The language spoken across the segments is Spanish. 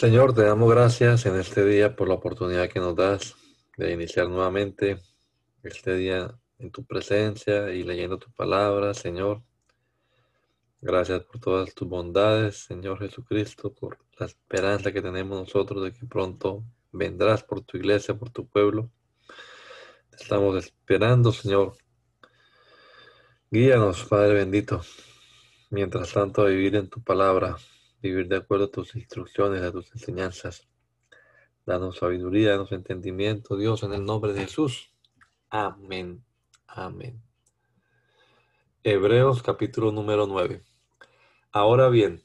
Señor, te damos gracias en este día por la oportunidad que nos das de iniciar nuevamente este día en tu presencia y leyendo tu palabra, Señor. Gracias por todas tus bondades, Señor Jesucristo, por la esperanza que tenemos nosotros de que pronto vendrás por tu iglesia, por tu pueblo. Te estamos esperando, Señor. Guíanos, Padre bendito, mientras tanto a vivir en tu palabra, vivir de acuerdo a tus instrucciones, a tus enseñanzas. Danos sabiduría, danos entendimiento, Dios, en el nombre de Jesús. Amén. Amén. Hebreos capítulo número 9. Ahora bien,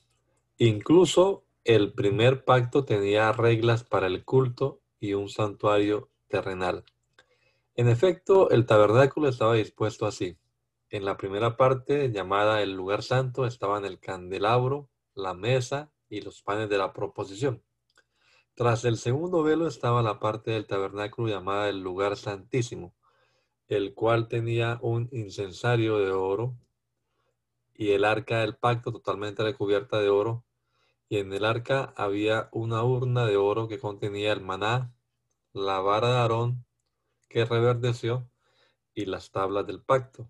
incluso el primer pacto tenía reglas para el culto y un santuario terrenal. En efecto, el tabernáculo estaba dispuesto así. En la primera parte, llamada el lugar santo, estaban el candelabro, la mesa y los panes de la proposición. Tras el segundo velo estaba la parte del tabernáculo llamada el lugar santísimo, el cual tenía un incensario de oro y el arca del pacto totalmente recubierta de oro. Y en el arca había una urna de oro que contenía el maná, la vara de Aarón que reverdeció y las tablas del pacto.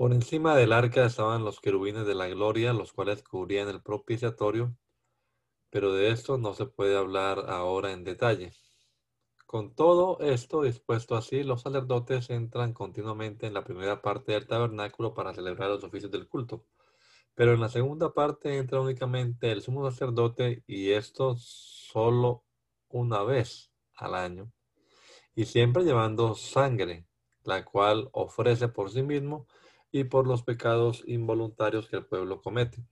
Por encima del arca estaban los querubines de la gloria, los cuales cubrían el propiciatorio, pero de esto no se puede hablar ahora en detalle. Con todo esto dispuesto así, los sacerdotes entran continuamente en la primera parte del tabernáculo para celebrar los oficios del culto. Pero en la segunda parte entra únicamente el sumo sacerdote y esto solo una vez al año. Y siempre llevando sangre, la cual ofrece por sí mismo y por los pecados involuntarios que el pueblo comete.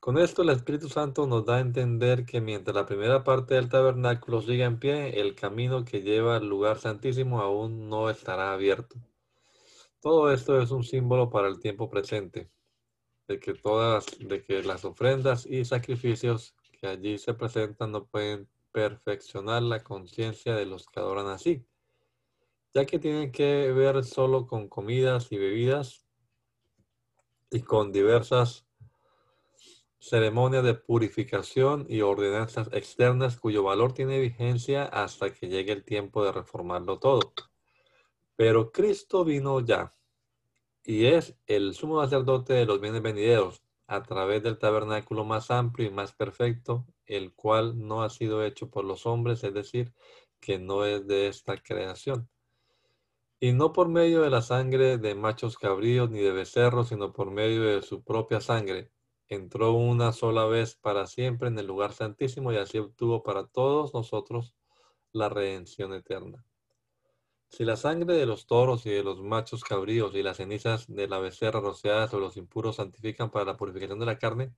Con esto el Espíritu Santo nos da a entender que mientras la primera parte del tabernáculo sigue en pie, el camino que lleva al lugar santísimo aún no estará abierto. Todo esto es un símbolo para el tiempo presente, de que todas, de que las ofrendas y sacrificios que allí se presentan no pueden perfeccionar la conciencia de los que adoran así ya que tienen que ver solo con comidas y bebidas y con diversas ceremonias de purificación y ordenanzas externas cuyo valor tiene vigencia hasta que llegue el tiempo de reformarlo todo. Pero Cristo vino ya y es el sumo sacerdote de los bienes venideros a través del tabernáculo más amplio y más perfecto, el cual no ha sido hecho por los hombres, es decir, que no es de esta creación y no por medio de la sangre de machos cabríos ni de becerros, sino por medio de su propia sangre. Entró una sola vez para siempre en el lugar santísimo y así obtuvo para todos nosotros la redención eterna. Si la sangre de los toros y de los machos cabríos y las cenizas de la becerra rociadas o los impuros santifican para la purificación de la carne,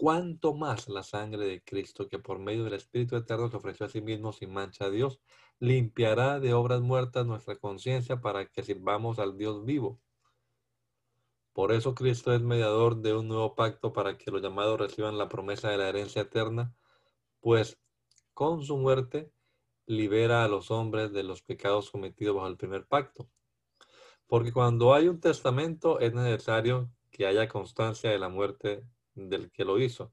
cuánto más la sangre de Cristo, que por medio del Espíritu Eterno se ofreció a sí mismo sin mancha a Dios, limpiará de obras muertas nuestra conciencia para que sirvamos al Dios vivo. Por eso Cristo es mediador de un nuevo pacto para que los llamados reciban la promesa de la herencia eterna, pues con su muerte libera a los hombres de los pecados cometidos bajo el primer pacto. Porque cuando hay un testamento es necesario que haya constancia de la muerte del que lo hizo,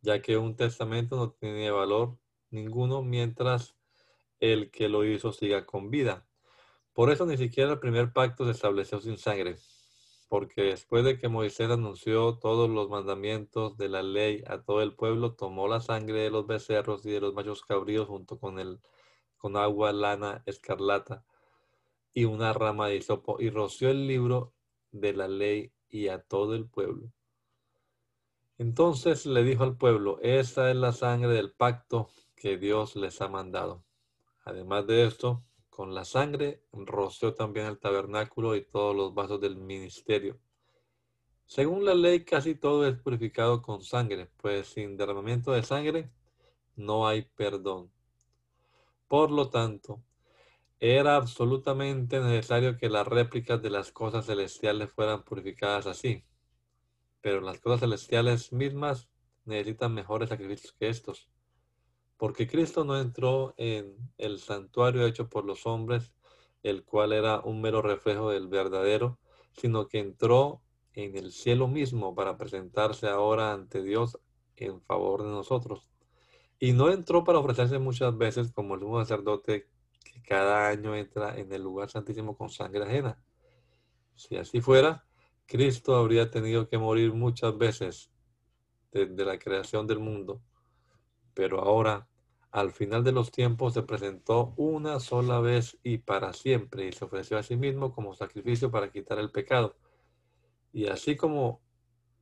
ya que un testamento no tiene valor ninguno mientras el que lo hizo siga con vida. Por eso ni siquiera el primer pacto se estableció sin sangre, porque después de que Moisés anunció todos los mandamientos de la ley a todo el pueblo, tomó la sangre de los becerros y de los machos cabríos junto con el con agua, lana, escarlata y una rama de hisopo y roció el libro de la ley y a todo el pueblo. Entonces le dijo al pueblo, esta es la sangre del pacto que Dios les ha mandado. Además de esto, con la sangre roció también el tabernáculo y todos los vasos del ministerio. Según la ley, casi todo es purificado con sangre, pues sin derramamiento de sangre no hay perdón. Por lo tanto, era absolutamente necesario que las réplicas de las cosas celestiales fueran purificadas así. Pero las cosas celestiales mismas necesitan mejores sacrificios que estos. Porque Cristo no entró en el santuario hecho por los hombres, el cual era un mero reflejo del verdadero, sino que entró en el cielo mismo para presentarse ahora ante Dios en favor de nosotros. Y no entró para ofrecerse muchas veces como el sacerdote que cada año entra en el lugar santísimo con sangre ajena. Si así fuera, Cristo habría tenido que morir muchas veces desde la creación del mundo, pero ahora, al final de los tiempos, se presentó una sola vez y para siempre y se ofreció a sí mismo como sacrificio para quitar el pecado. Y así como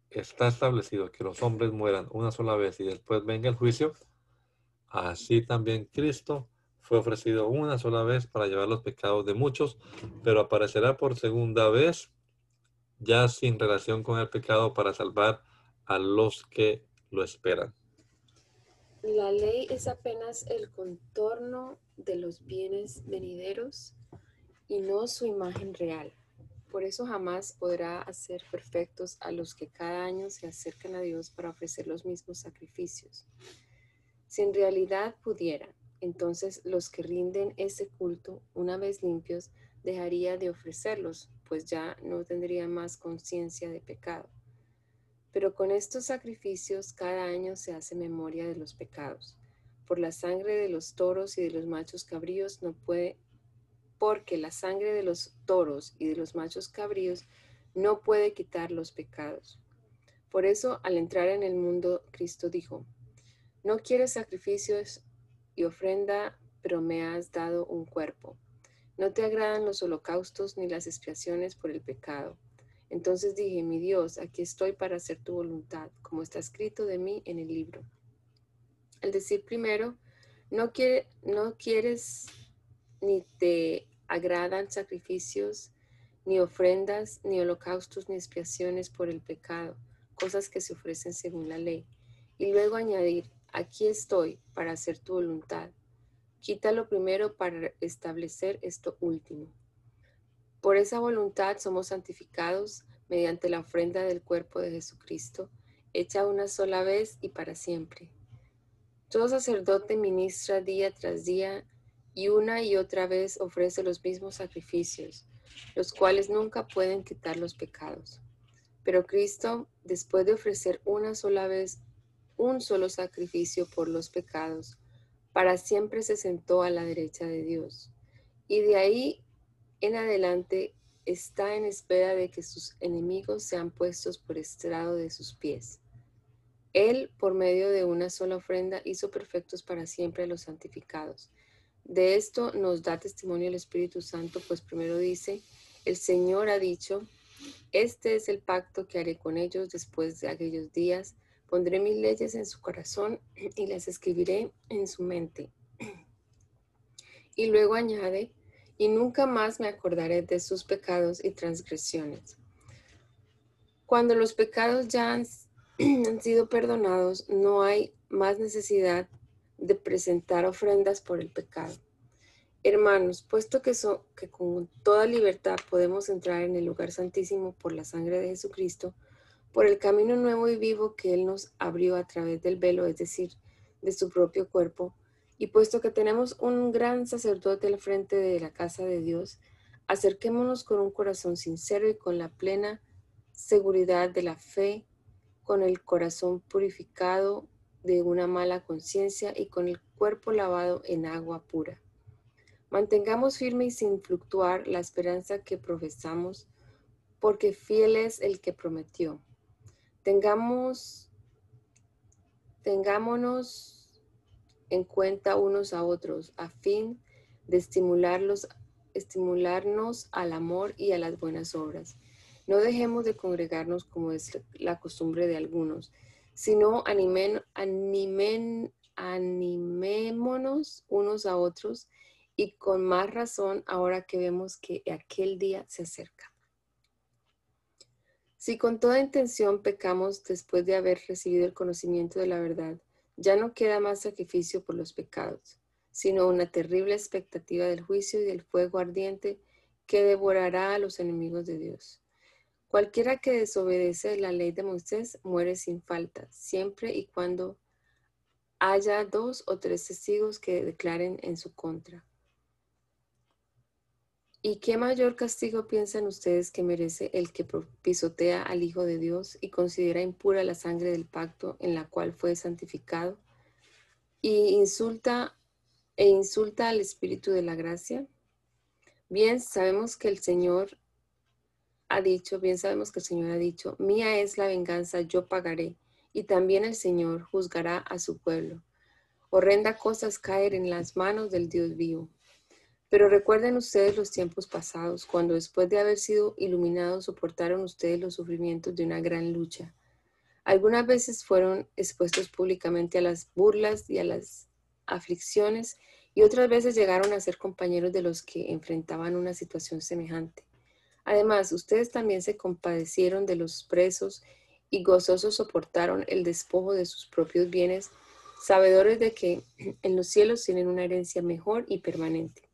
está establecido que los hombres mueran una sola vez y después venga el juicio, así también Cristo fue ofrecido una sola vez para llevar los pecados de muchos, pero aparecerá por segunda vez ya sin relación con el pecado para salvar a los que lo esperan. La ley es apenas el contorno de los bienes venideros y no su imagen real. Por eso jamás podrá hacer perfectos a los que cada año se acercan a Dios para ofrecer los mismos sacrificios. Si en realidad pudiera, entonces los que rinden ese culto, una vez limpios, dejaría de ofrecerlos, pues ya no tendría más conciencia de pecado. Pero con estos sacrificios cada año se hace memoria de los pecados. Por la sangre de los toros y de los machos cabríos no puede, porque la sangre de los toros y de los machos cabríos no puede quitar los pecados. Por eso, al entrar en el mundo, Cristo dijo, no quieres sacrificios y ofrenda, pero me has dado un cuerpo. No te agradan los holocaustos ni las expiaciones por el pecado. Entonces dije, mi Dios, aquí estoy para hacer tu voluntad, como está escrito de mí en el libro. Al decir primero, no, quiere, no quieres ni te agradan sacrificios, ni ofrendas, ni holocaustos, ni expiaciones por el pecado, cosas que se ofrecen según la ley. Y luego añadir, aquí estoy para hacer tu voluntad. Quítalo primero para establecer esto último. Por esa voluntad somos santificados mediante la ofrenda del cuerpo de Jesucristo, hecha una sola vez y para siempre. Todo sacerdote ministra día tras día y una y otra vez ofrece los mismos sacrificios, los cuales nunca pueden quitar los pecados. Pero Cristo, después de ofrecer una sola vez un solo sacrificio por los pecados, para siempre se sentó a la derecha de Dios. Y de ahí en adelante está en espera de que sus enemigos sean puestos por estrado de sus pies. Él, por medio de una sola ofrenda, hizo perfectos para siempre a los santificados. De esto nos da testimonio el Espíritu Santo, pues primero dice, el Señor ha dicho, este es el pacto que haré con ellos después de aquellos días Pondré mis leyes en su corazón y las escribiré en su mente. Y luego añade, y nunca más me acordaré de sus pecados y transgresiones. Cuando los pecados ya han, sido perdonados, no hay más necesidad de presentar ofrendas por el pecado. Hermanos, puesto que, que con toda libertad podemos entrar en el lugar santísimo por la sangre de Jesucristo, por el camino nuevo y vivo que Él nos abrió a través del velo, es decir, de su propio cuerpo, y puesto que tenemos un gran sacerdote al frente de la casa de Dios, acerquémonos con un corazón sincero y con la plena seguridad de la fe, con el corazón purificado de una mala conciencia y con el cuerpo lavado en agua pura. Mantengamos firme y sin fluctuar la esperanza que profesamos, porque fiel es el que prometió. Tengamos, tengámonos en cuenta unos a otros a fin de estimularlos, estimularnos al amor y a las buenas obras. No dejemos de congregarnos como es la costumbre de algunos, sino animen, animen, animémonos unos a otros y con más razón ahora que vemos que aquel día se acerca. Si con toda intención pecamos después de haber recibido el conocimiento de la verdad, ya no queda más sacrificio por los pecados, sino una terrible expectativa del juicio y del fuego ardiente que devorará a los enemigos de Dios. Cualquiera que desobedece la ley de Moisés muere sin falta, siempre y cuando haya dos o tres testigos que declaren en su contra. ¿Y qué mayor castigo piensan ustedes que merece el que pisotea al Hijo de Dios y considera impura la sangre del pacto en la cual fue santificado y insulta e insulta al Espíritu de la gracia? Bien, sabemos que el Señor ha dicho, bien sabemos que el Señor ha dicho, mía es la venganza, yo pagaré, y también el Señor juzgará a su pueblo. Horrenda cosas caer en las manos del Dios vivo. Pero recuerden ustedes los tiempos pasados, cuando después de haber sido iluminados soportaron ustedes los sufrimientos de una gran lucha. Algunas veces fueron expuestos públicamente a las burlas y a las aflicciones y otras veces llegaron a ser compañeros de los que enfrentaban una situación semejante. Además, ustedes también se compadecieron de los presos y gozosos soportaron el despojo de sus propios bienes, sabedores de que en los cielos tienen una herencia mejor y permanente.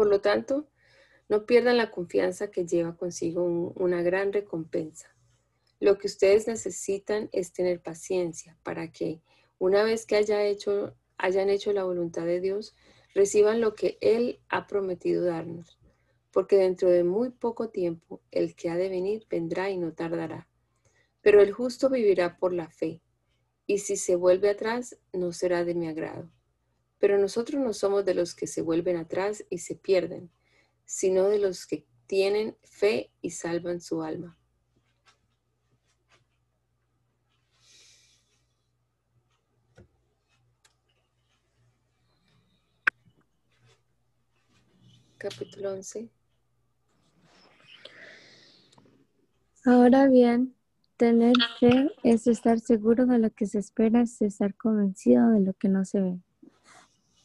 Por lo tanto, no pierdan la confianza que lleva consigo una gran recompensa. Lo que ustedes necesitan es tener paciencia para que, una vez que haya hecho, hayan hecho la voluntad de Dios, reciban lo que Él ha prometido darnos. Porque dentro de muy poco tiempo el que ha de venir vendrá y no tardará. Pero el justo vivirá por la fe, y si se vuelve atrás, no será de mi agrado. Pero nosotros no somos de los que se vuelven atrás y se pierden, sino de los que tienen fe y salvan su alma. Capítulo 11. Ahora bien, tener fe es estar seguro de lo que se espera, es estar convencido de lo que no se ve.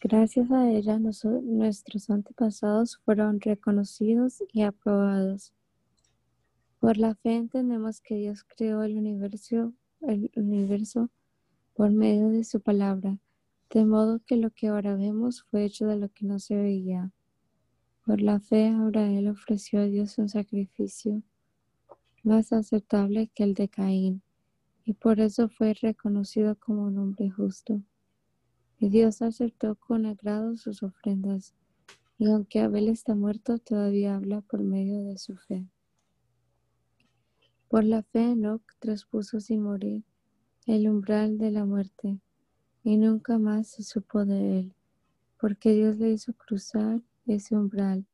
Gracias a ella, nuestros antepasados fueron reconocidos y aprobados. Por la fe entendemos que Dios creó el universo, por medio de su palabra, de modo que lo que ahora vemos fue hecho de lo que no se veía. Por la fe, Abraham ofreció a Dios un sacrificio más aceptable que el de Caín, y por eso fue reconocido como un hombre justo. Y Dios aceptó con agrado sus ofrendas, y aunque Abel está muerto, todavía habla por medio de su fe. Por la fe Enoch traspuso sin morir el umbral de la muerte, y nunca más se supo de él, porque Dios le hizo cruzar ese umbral.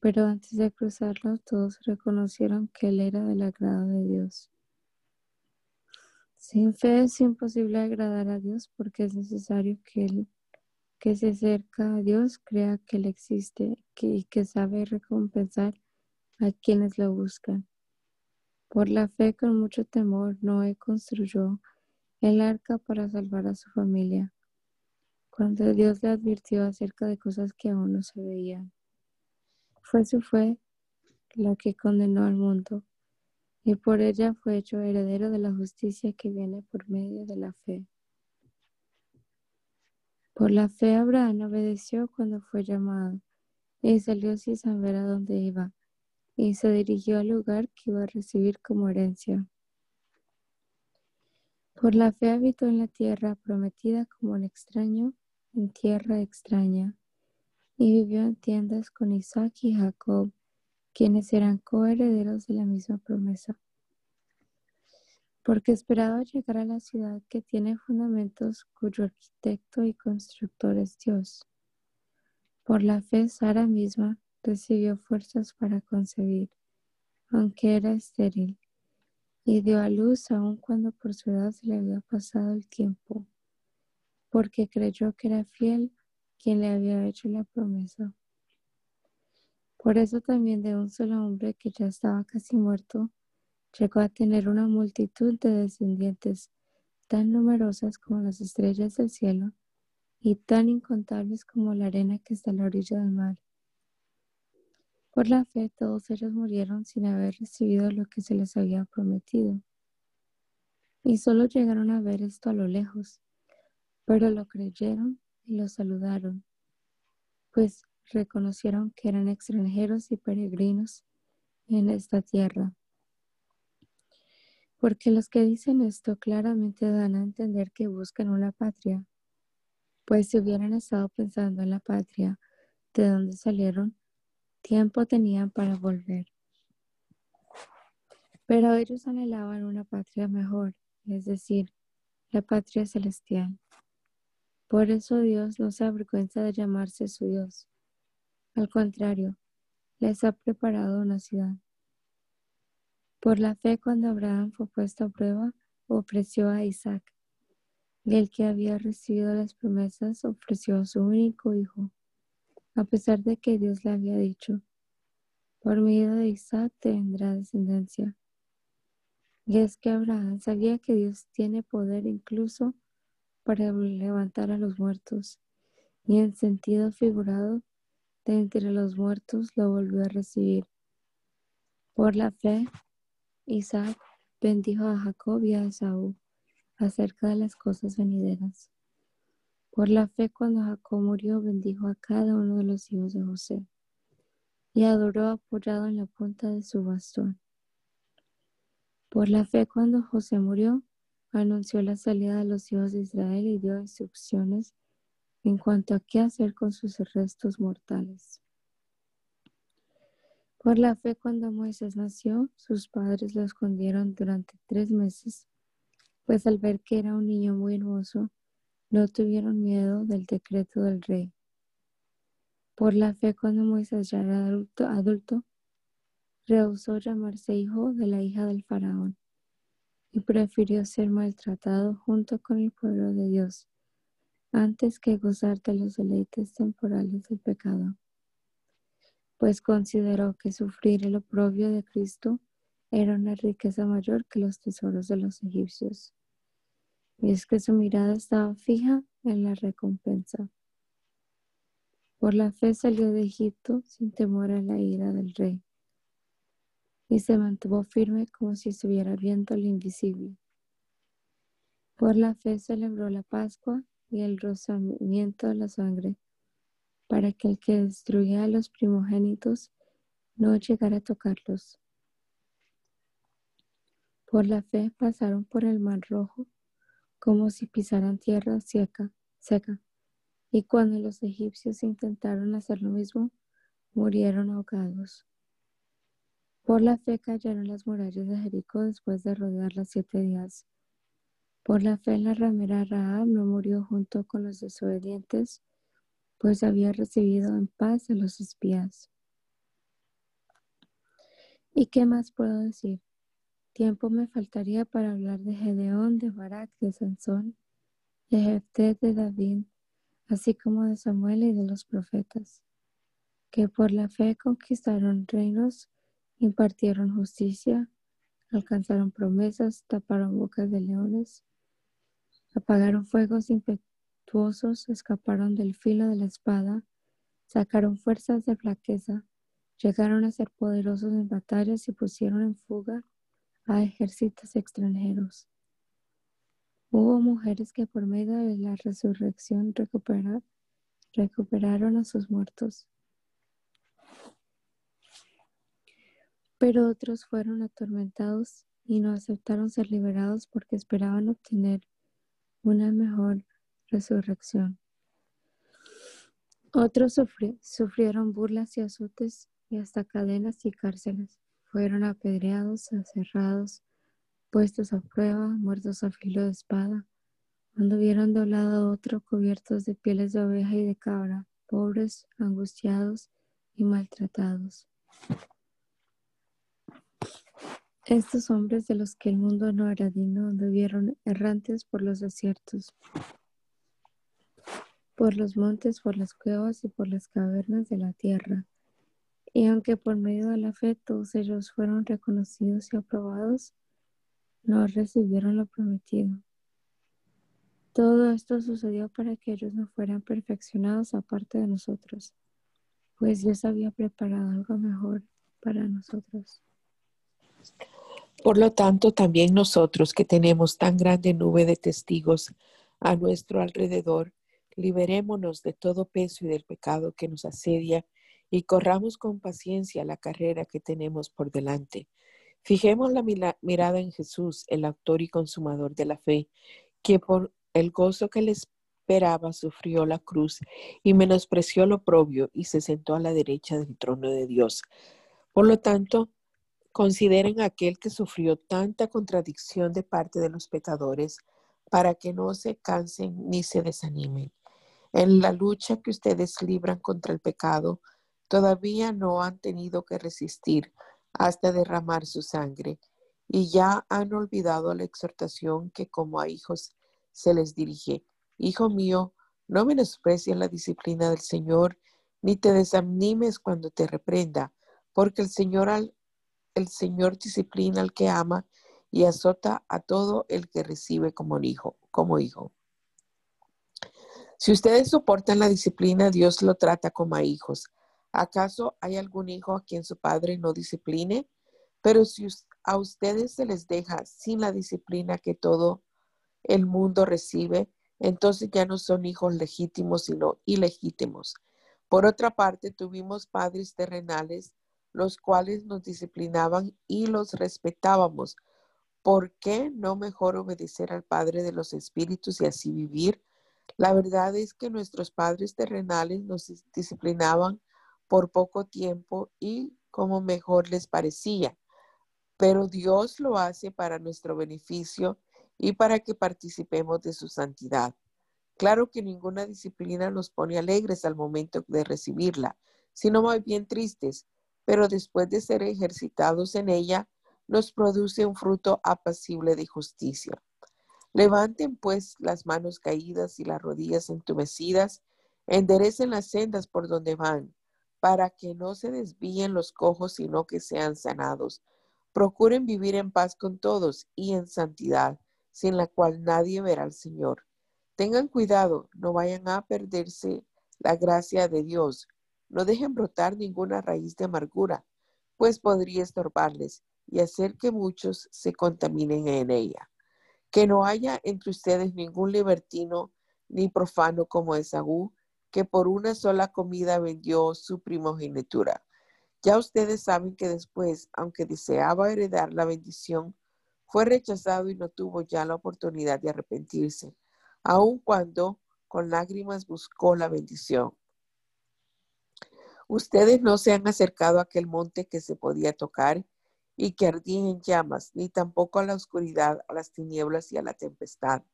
Pero antes de cruzarlo, todos reconocieron que él era del agrado de Dios. Sin fe es imposible agradar a Dios porque es necesario que el que se acerca a Dios crea que Él existe y que sabe recompensar a quienes lo buscan. Por la fe, con mucho temor, Noé construyó el arca para salvar a su familia, cuando Dios le advirtió acerca de cosas que aún no se veían. Fue su fe la que condenó al mundo y por ella fue hecho heredero de la justicia que viene por medio de la fe. Por la fe Abraham obedeció cuando fue llamado y salió sin saber a dónde iba y se dirigió al lugar que iba a recibir como herencia. Por la fe habitó en la tierra prometida como un extraño en tierra extraña y vivió en tiendas con Isaac y Jacob quienes eran coherederos de la misma promesa. Porque esperaba llegar a la ciudad que tiene fundamentos cuyo arquitecto y constructor es Dios. Por la fe, Sara misma recibió fuerzas para concebir, aunque era estéril, y dio a luz aun cuando por su edad se le había pasado el tiempo, porque creyó que era fiel quien le había hecho la promesa. Por eso también de un solo hombre que ya estaba casi muerto, llegó a tener una multitud de descendientes tan numerosas como las estrellas del cielo y tan incontables como la arena que está a la orilla del mar. Por la fe todos ellos murieron sin haber recibido lo que se les había prometido. Y solo llegaron a ver esto a lo lejos, pero lo creyeron y lo saludaron, pues reconocieron que eran extranjeros y peregrinos en esta tierra. Porque los que dicen esto claramente dan a entender que buscan una patria, pues si hubieran estado pensando en la patria de donde salieron, tiempo tenían para volver. Pero ellos anhelaban una patria mejor, es decir, la patria celestial. Por eso Dios no se avergüenza de llamarse su Dios. Al contrario, les ha preparado una ciudad. Por la fe, cuando Abraham fue puesto a prueba, ofreció a Isaac. Y el que había recibido las promesas ofreció a su único hijo a pesar de que Dios le había dicho, por medio de Isaac tendrá descendencia. Y es que Abraham sabía que Dios tiene poder incluso para levantar a los muertos, y en sentido figurado, de entre los muertos lo volvió a recibir. Por la fe, Isaac bendijo a Jacob y a Esaú acerca de las cosas venideras. Por la fe, cuando Jacob murió, bendijo a cada uno de los hijos de José y adoró apoyado en la punta de su bastón. Por la fe, cuando José murió, anunció la salida de los hijos de Israel y dio instrucciones en cuanto a qué hacer con sus restos mortales. Por la fe, cuando Moisés nació, sus padres lo escondieron durante tres meses, pues al ver que era un niño muy hermoso, no tuvieron miedo del decreto del rey. Por la fe, cuando Moisés ya era adulto, adulto, rehusó llamarse hijo de la hija del faraón y prefirió ser maltratado junto con el pueblo de Dios antes que gozar de los deleites temporales del pecado, pues consideró que sufrir el oprobio de Cristo era una riqueza mayor que los tesoros de los egipcios y es que su mirada estaba fija en la recompensa. Por la fe salió de Egipto sin temor a la ira del rey y se mantuvo firme como si estuviera viendo lo invisible. Por la fe celebró la Pascua y el rozamiento de la sangre, para que el que destruía a los primogénitos no llegara a tocarlos. Por la fe pasaron por el mar rojo como si pisaran tierra seca, seca. Y cuando los egipcios intentaron hacer lo mismo, murieron ahogados. Por la fe cayeron las murallas de Jericó después de rodearlas siete días. Por la fe la ramera Rahab no murió junto con los desobedientes, pues había recibido en paz a los espías. ¿Y qué más puedo decir? Tiempo me faltaría para hablar de Gedeón, de Barak, de Sansón, de Jefté, de David, así como de Samuel y de los profetas, que por la fe conquistaron reinos, impartieron justicia, alcanzaron promesas, taparon bocas de leones, apagaron fuegos impetuosos, escaparon del filo de la espada, sacaron fuerzas de flaqueza, llegaron a ser poderosos en batallas y pusieron en fuga a ejércitos extranjeros. Hubo mujeres que por medio de la resurrección recuperaron a sus muertos. Pero otros fueron atormentados y no aceptaron ser liberados porque esperaban obtener una mejor resurrección. Otros sufrieron burlas y azotes y hasta cadenas y cárceles fueron apedreados, aserrados, puestos a prueba, muertos a filo de espada. Cuando vieron de un lado a otro cubiertos de pieles de oveja y de cabra, pobres, angustiados y maltratados. Estos hombres de los que el mundo no era digno anduvieron errantes por los desiertos, por los montes, por las cuevas y por las cavernas de la tierra. Y aunque por medio de la fe todos ellos fueron reconocidos y aprobados, no recibieron lo prometido. Todo esto sucedió para que ellos no fueran perfeccionados aparte de nosotros, pues Dios había preparado algo mejor para nosotros. Por lo tanto, también nosotros que tenemos tan grande nube de testigos a nuestro alrededor, liberémonos de todo peso y del pecado que nos asedia y corramos con paciencia la carrera que tenemos por delante. Fijemos la mirada en Jesús, el autor y consumador de la fe, que por el gozo que le esperaba sufrió la cruz y menospreció lo propio y se sentó a la derecha del trono de Dios. Por lo tanto, Consideren aquel que sufrió tanta contradicción de parte de los pecadores para que no se cansen ni se desanimen. En la lucha que ustedes libran contra el pecado, todavía no han tenido que resistir hasta derramar su sangre y ya han olvidado la exhortación que como a hijos se les dirige. Hijo mío, no menosprecies la disciplina del Señor, ni te desanimes cuando te reprenda, porque el Señor al el Señor disciplina al que ama y azota a todo el que recibe como hijo, como hijo. Si ustedes soportan la disciplina, Dios lo trata como a hijos. ¿Acaso hay algún hijo a quien su padre no discipline? Pero si a ustedes se les deja sin la disciplina que todo el mundo recibe, entonces ya no son hijos legítimos, sino ilegítimos. Por otra parte, tuvimos padres terrenales los cuales nos disciplinaban y los respetábamos. ¿Por qué no mejor obedecer al Padre de los Espíritus y así vivir? La verdad es que nuestros padres terrenales nos disciplinaban por poco tiempo y como mejor les parecía, pero Dios lo hace para nuestro beneficio y para que participemos de su santidad. Claro que ninguna disciplina nos pone alegres al momento de recibirla, sino más bien tristes, pero después de ser ejercitados en ella, nos produce un fruto apacible de justicia. Levanten pues las manos caídas y las rodillas entumecidas, enderecen las sendas por donde van, para que no se desvíen los cojos, sino que sean sanados. Procuren vivir en paz con todos y en santidad, sin la cual nadie verá al Señor. Tengan cuidado, no vayan a perderse la gracia de Dios no dejen brotar ninguna raíz de amargura, pues podría estorbarles y hacer que muchos se contaminen en ella. Que no haya entre ustedes ningún libertino ni profano como Esaú, que por una sola comida vendió su primogenitura. Ya ustedes saben que después, aunque deseaba heredar la bendición, fue rechazado y no tuvo ya la oportunidad de arrepentirse, aun cuando con lágrimas buscó la bendición. Ustedes no se han acercado a aquel monte que se podía tocar y que ardía en llamas, ni tampoco a la oscuridad, a las tinieblas y a la tempestad,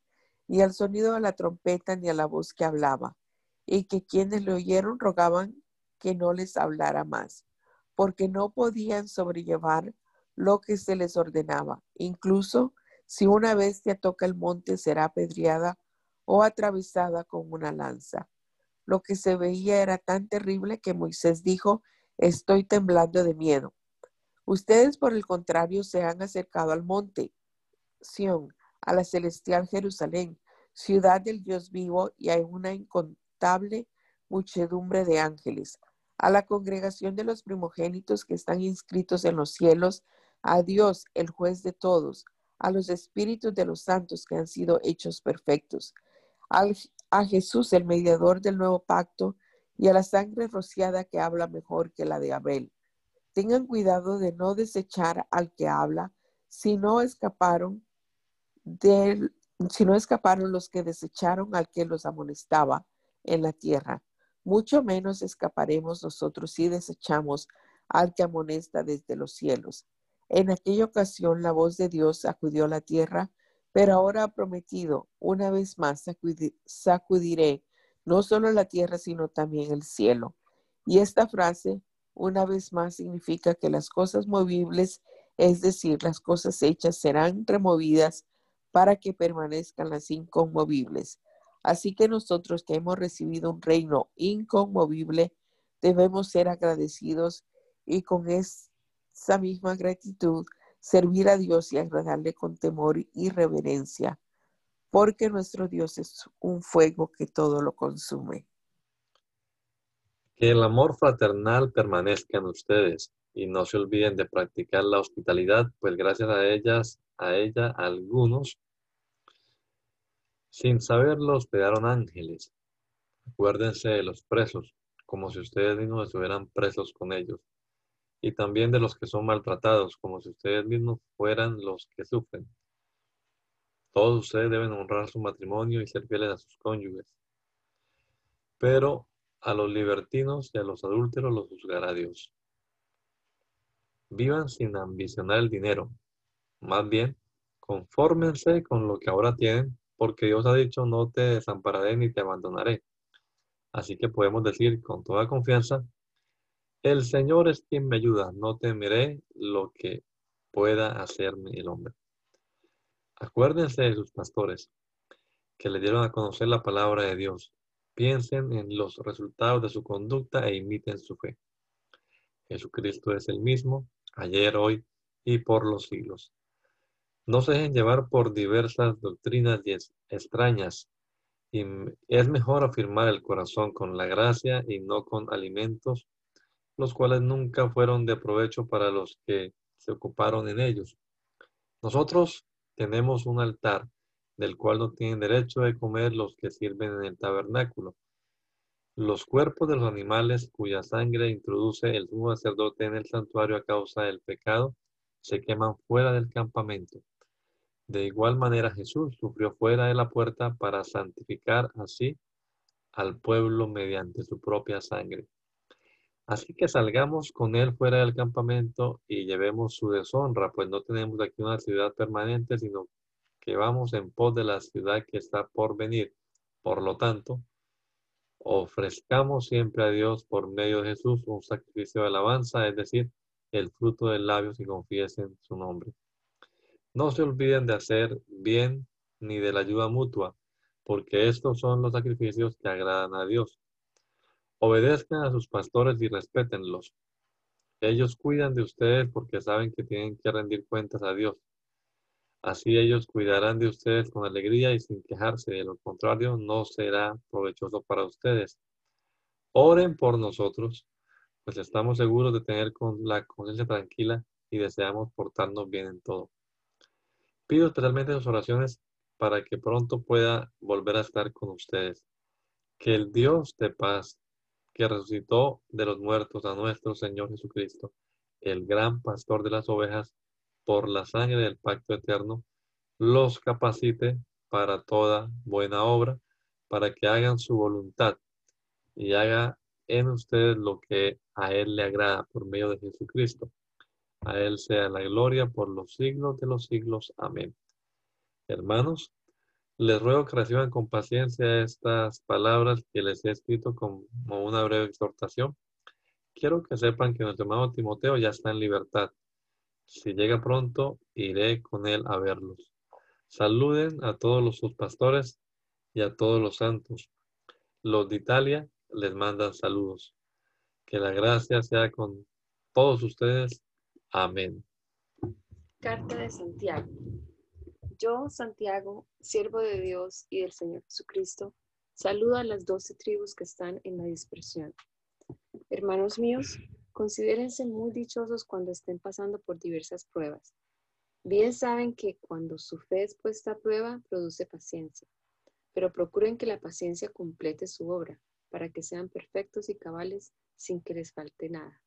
ni al sonido de la trompeta, ni a la voz que hablaba, y que quienes le oyeron rogaban que no les hablara más, porque no podían sobrellevar lo que se les ordenaba. Incluso si una bestia toca el monte, será apedreada o atravesada con una lanza. Lo que se veía era tan terrible que Moisés dijo, estoy temblando de miedo. Ustedes, por el contrario, se han acercado al monte Sión, a la celestial Jerusalén, ciudad del Dios vivo, y a una incontable muchedumbre de ángeles, a la congregación de los primogénitos que están inscritos en los cielos, a Dios, el juez de todos, a los espíritus de los santos que han sido hechos perfectos, al a Jesús, el mediador del nuevo pacto, y a la sangre rociada que habla mejor que la de Abel. Tengan cuidado de no desechar al que habla, si no escaparon del, si no escaparon los que desecharon al que los amonestaba en la tierra. Mucho menos escaparemos nosotros si desechamos al que amonesta desde los cielos. En aquella ocasión la voz de Dios acudió a la tierra pero ahora ha prometido, una vez más sacudiré no solo la tierra, sino también el cielo. Y esta frase, una vez más, significa que las cosas movibles, es decir, las cosas hechas, serán removidas para que permanezcan las inconmovibles. Así que nosotros que hemos recibido un reino inconmovible, debemos ser agradecidos y con esa misma gratitud servir a Dios y agradarle con temor y reverencia, porque nuestro Dios es un fuego que todo lo consume. Que el amor fraternal permanezca en ustedes y no se olviden de practicar la hospitalidad, pues gracias a ellas, a ella, algunos, sin saberlo, hospedaron ángeles. Acuérdense de los presos, como si ustedes mismos estuvieran presos con ellos, y también de los que son maltratados, como si ustedes mismos fueran los que sufren. Todos ustedes deben honrar su matrimonio y ser fieles a sus cónyuges. Pero a los libertinos y a los adúlteros los juzgará Dios. Vivan sin ambicionar el dinero. Más bien, confórmense con lo que ahora tienen, porque Dios ha dicho, no te desampararé ni te abandonaré. Así que podemos decir con toda confianza, el Señor es quien me ayuda, no temeré lo que pueda hacerme el hombre. Acuérdense de sus pastores que le dieron a conocer la palabra de Dios. Piensen en los resultados de su conducta e imiten su fe. Jesucristo es el mismo, ayer, hoy y por los siglos. No se dejen llevar por diversas doctrinas extrañas. Y es mejor afirmar el corazón con la gracia y no con alimentos, los cuales nunca fueron de provecho para los que se ocuparon en ellos. Nosotros tenemos un altar del cual no tienen derecho de comer los que sirven en el tabernáculo. Los cuerpos de los animales cuya sangre introduce el sumo sacerdote en el santuario a causa del pecado se queman fuera del campamento. De igual manera Jesús sufrió fuera de la puerta para santificar así al pueblo mediante su propia sangre. Así que salgamos con él fuera del campamento y llevemos su deshonra, pues no tenemos aquí una ciudad permanente, sino que vamos en pos de la ciudad que está por venir. Por lo tanto, ofrezcamos siempre a Dios por medio de Jesús un sacrificio de alabanza, es decir, el fruto del labios y confiesen su nombre. No se olviden de hacer bien ni de la ayuda mutua, porque estos son los sacrificios que agradan a Dios. Obedezcan a sus pastores y respétenlos. Ellos cuidan de ustedes porque saben que tienen que rendir cuentas a Dios. Así ellos cuidarán de ustedes con alegría y sin quejarse. De lo contrario, no será provechoso para ustedes. Oren por nosotros, pues estamos seguros de tener con la conciencia tranquila y deseamos portarnos bien en todo. Pido especialmente sus oraciones para que pronto pueda volver a estar con ustedes. Que el Dios de paz, que resucitó de los muertos a nuestro Señor Jesucristo, el gran pastor de las ovejas, por la sangre del pacto eterno, los capacite para toda buena obra, para que hagan su voluntad y haga en ustedes lo que a Él le agrada por medio de Jesucristo. A Él sea la gloria por los siglos de los siglos. Amén. Hermanos, les ruego que reciban con paciencia estas palabras que les he escrito como una breve exhortación. Quiero que sepan que nuestro hermano Timoteo ya está en libertad. Si llega pronto, iré con él a verlos. Saluden a todos los sus pastores y a todos los santos. Los de Italia les mandan saludos. Que la gracia sea con todos ustedes. Amén. Carta de Santiago. Yo, Santiago, siervo de Dios y del Señor Jesucristo, saludo a las doce tribus que están en la dispersión. Hermanos míos, considérense muy dichosos cuando estén pasando por diversas pruebas. Bien saben que cuando su fe es puesta a prueba, produce paciencia, pero procuren que la paciencia complete su obra, para que sean perfectos y cabales sin que les falte nada.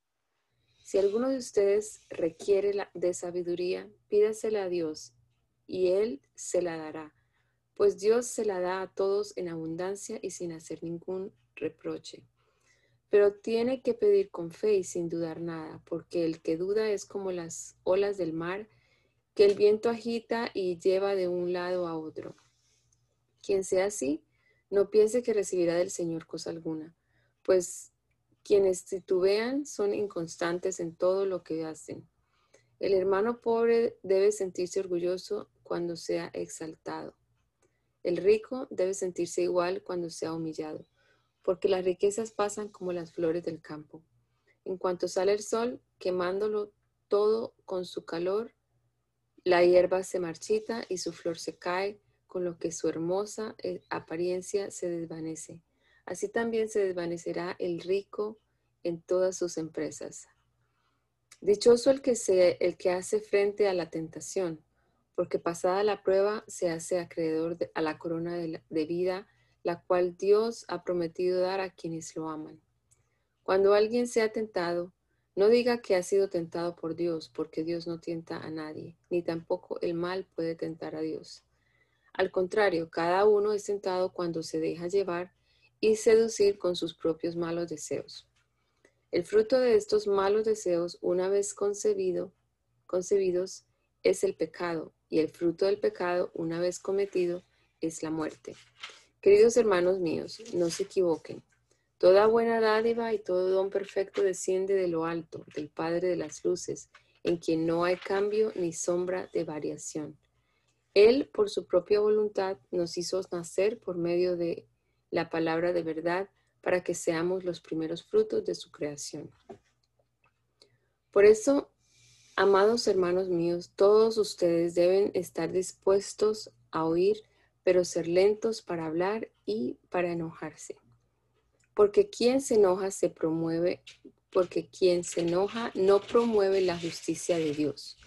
Si alguno de ustedes requiere de sabiduría, pídasela a Dios y Él se la dará, pues Dios se la da a todos en abundancia y sin hacer ningún reproche. Pero tiene que pedir con fe y sin dudar nada, porque el que duda es como las olas del mar, que el viento agita y lleva de un lado a otro. Quien sea así, no piense que recibirá del Señor cosa alguna, pues quienes titubean son inconstantes en todo lo que hacen. El hermano pobre debe sentirse orgulloso cuando sea exaltado. El rico debe sentirse igual cuando sea humillado, porque las riquezas pasan como las flores del campo. En cuanto sale el sol, quemándolo todo con su calor, la hierba se marchita y su flor se cae, con lo que su hermosa eh, apariencia se desvanece. así también se desvanecerá el rico en todas sus empresas. Dichoso el que, se, el que hace frente a la tentación, porque pasada la prueba se hace acreedor a la corona de, de vida, la cual Dios ha prometido dar a quienes lo aman. Cuando alguien sea tentado, no diga que ha sido tentado por Dios, porque Dios no tienta a nadie, ni tampoco el mal puede tentar a Dios. Al contrario, cada uno es tentado cuando se deja llevar y seducir con sus propios malos deseos. El fruto de estos malos deseos, una vez concebido, concebidos, es el pecado, y el fruto del pecado, una vez cometido, es la muerte. Queridos hermanos míos, no se equivoquen. Toda buena dádiva y todo don perfecto desciende de lo alto, del Padre de las Luces, en quien no hay cambio ni sombra de variación. Él, por su propia voluntad, nos hizo nacer por medio de la palabra de verdad para que seamos los primeros frutos de su creación. Por eso, amados hermanos míos, todos ustedes deben estar dispuestos a oír, pero ser lentos para hablar y para enojarse. Porque quien se enoja se promueve, porque quien se enoja no promueve la justicia de Dios.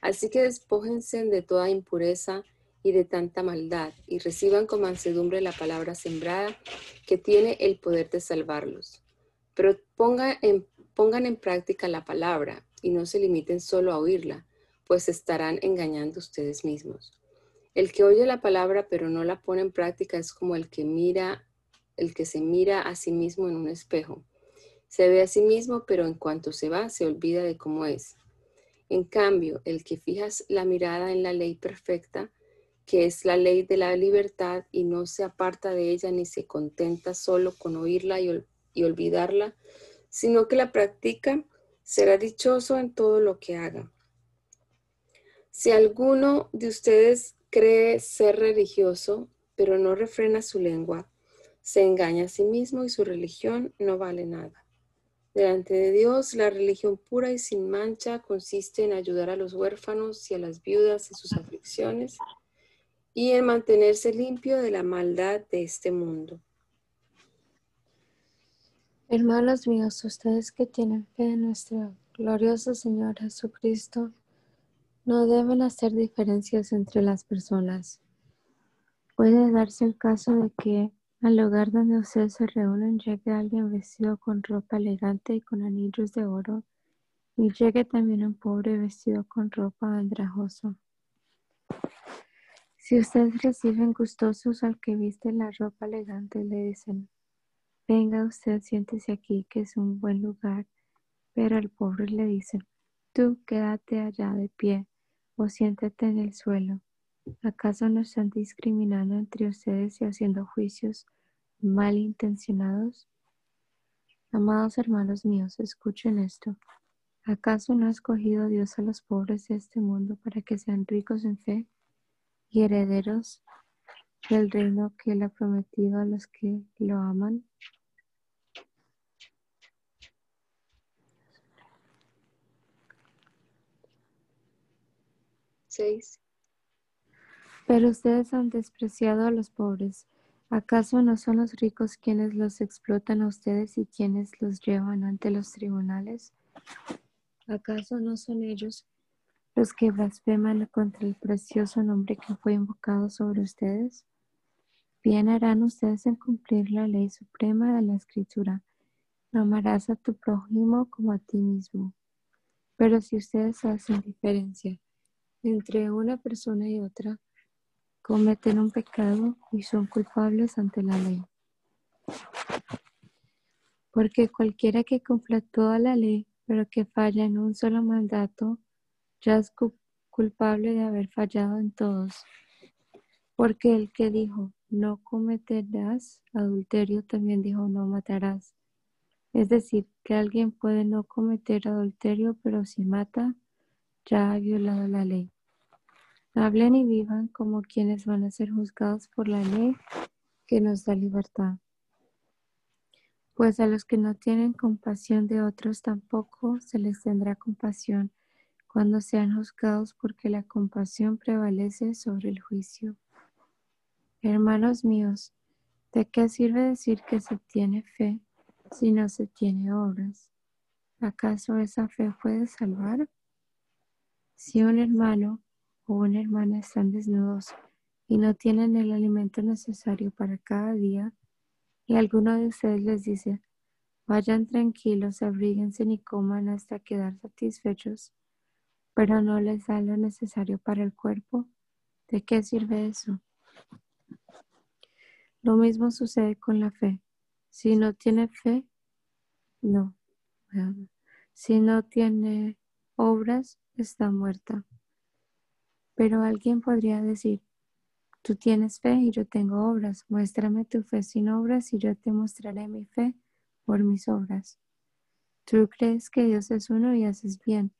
Así que despójense de toda impureza y de tanta maldad, y reciban con mansedumbre la palabra sembrada que tiene el poder de salvarlos. Pero pongan en, pongan en práctica la palabra y no se limiten solo a oírla, pues estarán engañando ustedes mismos. El que oye la palabra pero no la pone en práctica es como el que mira, el que se mira a sí mismo en un espejo. Se ve a sí mismo, pero en cuanto se va, se olvida de cómo es. En cambio, el que fijas la mirada en la ley perfecta, que es la ley de la libertad y no se aparta de ella ni se contenta solo con oírla y, olvidarla, sino que la practica, será dichoso en todo lo que haga. Si alguno de ustedes cree ser religioso, pero no refrena su lengua, se engaña a sí mismo y su religión no vale nada. Delante de Dios, la religión pura y sin mancha consiste en ayudar a los huérfanos y a las viudas en sus aflicciones y en mantenerse limpio de la maldad de este mundo. Hermanos míos, ustedes que tienen fe en nuestro glorioso Señor Jesucristo, no deben hacer diferencias entre las personas. Puede darse el caso de que al lugar donde ustedes se reúnen llegue alguien vestido con ropa elegante y con anillos de oro, y llegue también un pobre vestido con ropa andrajosa. Si ustedes reciben gustosos al que viste la ropa elegante, le dicen, venga usted, siéntese aquí, que es un buen lugar. Pero al pobre le dicen, tú quédate allá de pie o siéntate en el suelo. ¿Acaso no están discriminando entre ustedes y haciendo juicios malintencionados? Amados hermanos míos, escuchen esto. ¿Acaso no ha escogido Dios a los pobres de este mundo para que sean ricos en fe? y herederos del reino que él ha prometido a los que lo aman. Pero ustedes han despreciado a los pobres. ¿Acaso no son los ricos quienes los explotan a ustedes y quienes los llevan ante los tribunales? ¿Acaso no son ellos los que blasfeman contra el precioso nombre que fue invocado sobre ustedes? Bien harán ustedes en cumplir la ley suprema de la Escritura. Amarás a tu prójimo como a ti mismo. Pero si ustedes hacen diferencia entre una persona y otra, cometen un pecado y son culpables ante la ley. Porque cualquiera que cumpla toda la ley, pero que falla en un solo mandato, ya es culpable de haber fallado en todos. Porque el que dijo, no cometerás adulterio, también dijo, no matarás. Es decir, que alguien puede no cometer adulterio, pero si mata, ya ha violado la ley. Hablen y vivan como quienes van a ser juzgados por la ley que nos da libertad. Pues a los que no tienen compasión de otros tampoco se les tendrá compasión cuando sean juzgados porque la compasión prevalece sobre el juicio. Hermanos míos, ¿De qué sirve decir que se tiene fe si no se tiene obras? ¿Acaso esa fe puede salvar? Si un hermano o una hermana están desnudos y no tienen el alimento necesario para cada día, y alguno de ustedes les dice, vayan tranquilos, abríguense y coman hasta quedar satisfechos, pero no les da lo necesario para el cuerpo, ¿de qué sirve eso? Lo mismo sucede con la fe. Si no tiene fe, no. Si no tiene obras, está muerta. Pero alguien podría decir, tú tienes fe y yo tengo obras. Muéstrame tu fe sin obras y yo te mostraré mi fe por mis obras. Tú crees que Dios es uno y haces bien,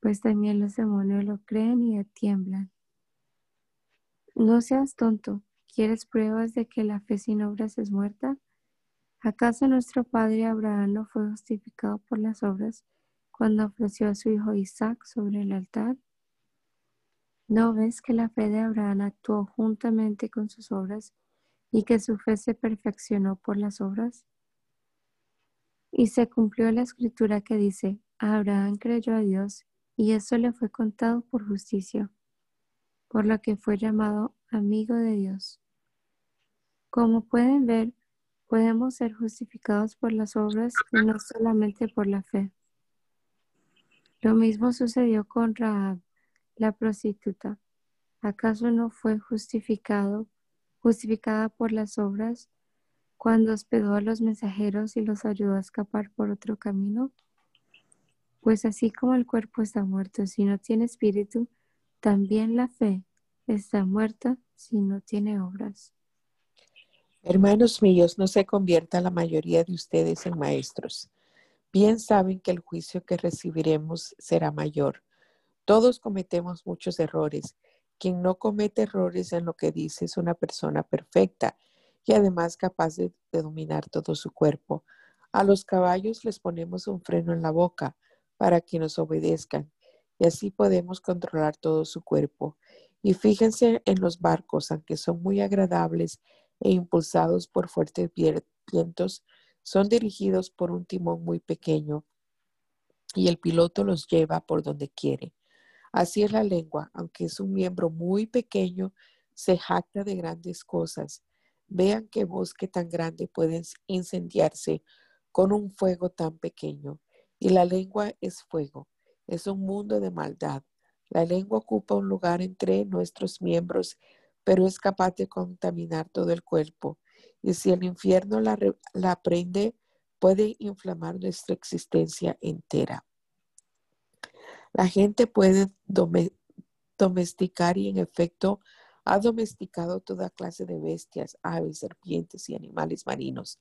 pues también los demonios lo creen y tiemblan. No seas tonto. ¿Quieres pruebas de que la fe sin obras es muerta? ¿Acaso nuestro padre Abraham no fue justificado por las obras cuando ofreció a su hijo Isaac sobre el altar? ¿No ves que la fe de Abraham actuó juntamente con sus obras y que su fe se perfeccionó por las obras? Y se cumplió la escritura que dice, Abraham creyó a Dios y eso le fue contado por justicia, por lo que fue llamado amigo de Dios. Como pueden ver, podemos ser justificados por las obras y no solamente por la fe. Lo mismo sucedió con Rahab, la prostituta. ¿Acaso no fue justificado, justificada por las obras cuando hospedó a los mensajeros y los ayudó a escapar por otro camino? Pues así como el cuerpo está muerto si no tiene espíritu, también la fe está muerta si no tiene obras. Hermanos míos, no se convierta la mayoría de ustedes en maestros. Bien saben que el juicio que recibiremos será mayor. Todos cometemos muchos errores. Quien no comete errores en lo que dice es una persona perfecta y además capaz de, dominar todo su cuerpo. A los caballos les ponemos un freno en la boca para que nos obedezcan y así podemos controlar todo su cuerpo. Y fíjense en los barcos, aunque son muy agradables e impulsados por fuertes vientos, son dirigidos por un timón muy pequeño y el piloto los lleva por donde quiere. Así es la lengua, aunque es un miembro muy pequeño, se jacta de grandes cosas. Vean qué bosque tan grande puede incendiarse con un fuego tan pequeño. Y la lengua es fuego, es un mundo de maldad. La lengua ocupa un lugar entre nuestros miembros, pero es capaz de contaminar todo el cuerpo. Y si el infierno la, la prende, puede inflamar nuestra existencia entera. La gente puede domesticar y en efecto ha domesticado toda clase de bestias, aves, serpientes y animales marinos,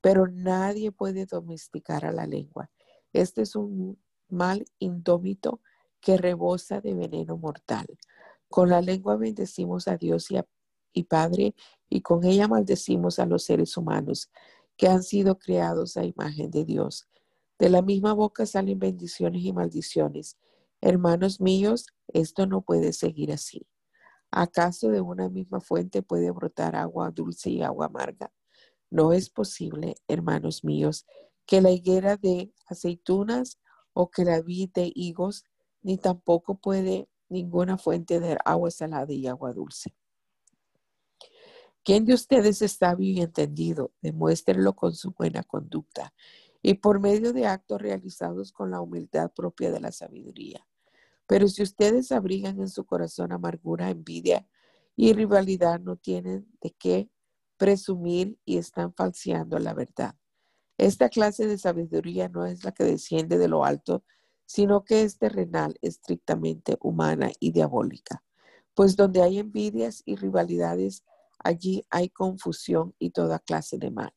pero nadie puede domesticar a la lengua. Este es un mal indómito que rebosa de veneno mortal. Con la lengua bendecimos a Dios y, y Padre y con ella maldecimos a los seres humanos que han sido creados a imagen de Dios. De la misma boca salen bendiciones y maldiciones. Hermanos míos, esto no puede seguir así. ¿Acaso de una misma fuente puede brotar agua dulce y agua amarga? No es posible, hermanos míos, que la higuera de aceitunas o que la vid de higos, ni tampoco puede ninguna fuente de agua salada y agua dulce. ¿Quién de ustedes es sabio y entendido? Demuéstrenlo con su buena conducta y por medio de actos realizados con la humildad propia de la sabiduría. Pero si ustedes abrigan en su corazón amargura, envidia y rivalidad, no tienen de qué presumir y están falseando la verdad. Esta clase de sabiduría no es la que desciende de lo alto, sino que es terrenal, estrictamente humana y diabólica. Pues donde hay envidias y rivalidades, allí hay confusión y toda clase de mal.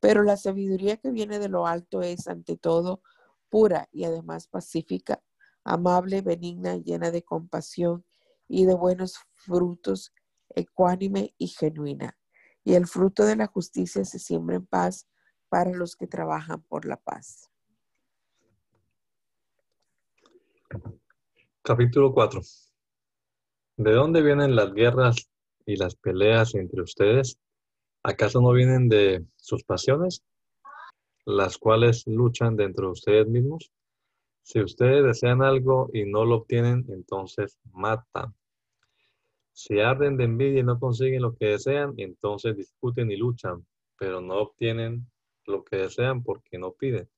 Pero la sabiduría que viene de lo alto es, ante todo, pura y además pacífica, amable, benigna, llena de compasión y de buenos frutos, ecuánime y genuina. Y el fruto de la justicia se siembra en paz para los que trabajan por la paz. Capítulo 4. ¿De dónde vienen las guerras y las peleas entre ustedes? ¿Acaso no vienen de sus pasiones, las cuales luchan dentro de ustedes mismos? Si ustedes desean algo y no lo obtienen, entonces matan. Si arden de envidia y no consiguen lo que desean, entonces discuten y luchan, pero no obtienen lo que desean porque no piden.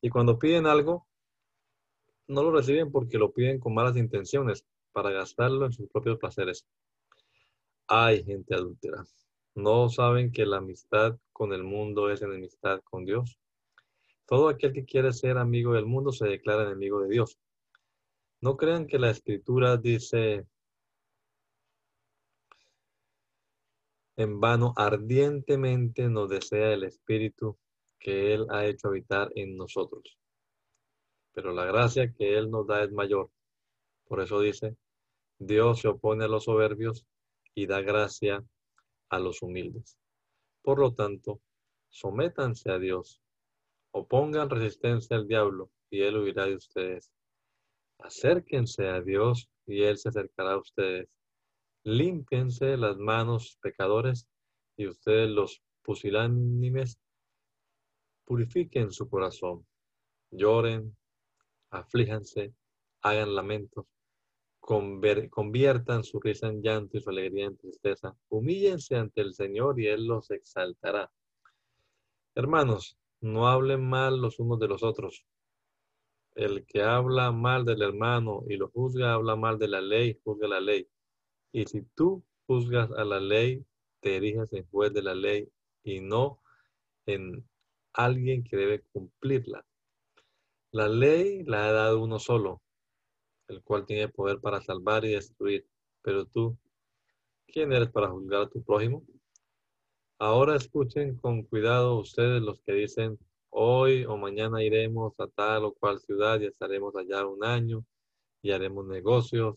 Y cuando piden algo, no lo reciben porque lo piden con malas intenciones, para gastarlo en sus propios placeres. Ay, gente adúltera. ¿No saben que la amistad con el mundo es enemistad con Dios? Todo aquel que quiere ser amigo del mundo se declara enemigo de Dios. No crean que la escritura dice en vano, ardientemente nos desea el Espíritu que Él ha hecho habitar en nosotros. Pero la gracia que Él nos da es mayor. Por eso dice, Dios se opone a los soberbios y da gracia a los humildes. Por lo tanto, sométanse a Dios, opongan resistencia al diablo y Él huirá de ustedes. Acérquense a Dios y Él se acercará a ustedes. Límpiense las manos, pecadores, y ustedes los pusilánimes, purifiquen su corazón. Lloren, aflíjanse, hagan lamentos, conviertan su risa en llanto y su alegría en tristeza. Humíllense ante el Señor y Él los exaltará. Hermanos, no hablen mal los unos de los otros. El que habla mal del hermano y lo juzga, habla mal de la ley, juzga la ley. Y si tú juzgas a la ley, te eriges en juez de la ley y no en alguien que debe cumplirla. La ley la ha dado uno solo, el cual tiene poder para salvar y destruir. Pero tú, ¿quién eres para juzgar a tu prójimo? Ahora escuchen con cuidado ustedes los que dicen, hoy o mañana iremos a tal o cual ciudad y estaremos allá un año y haremos negocios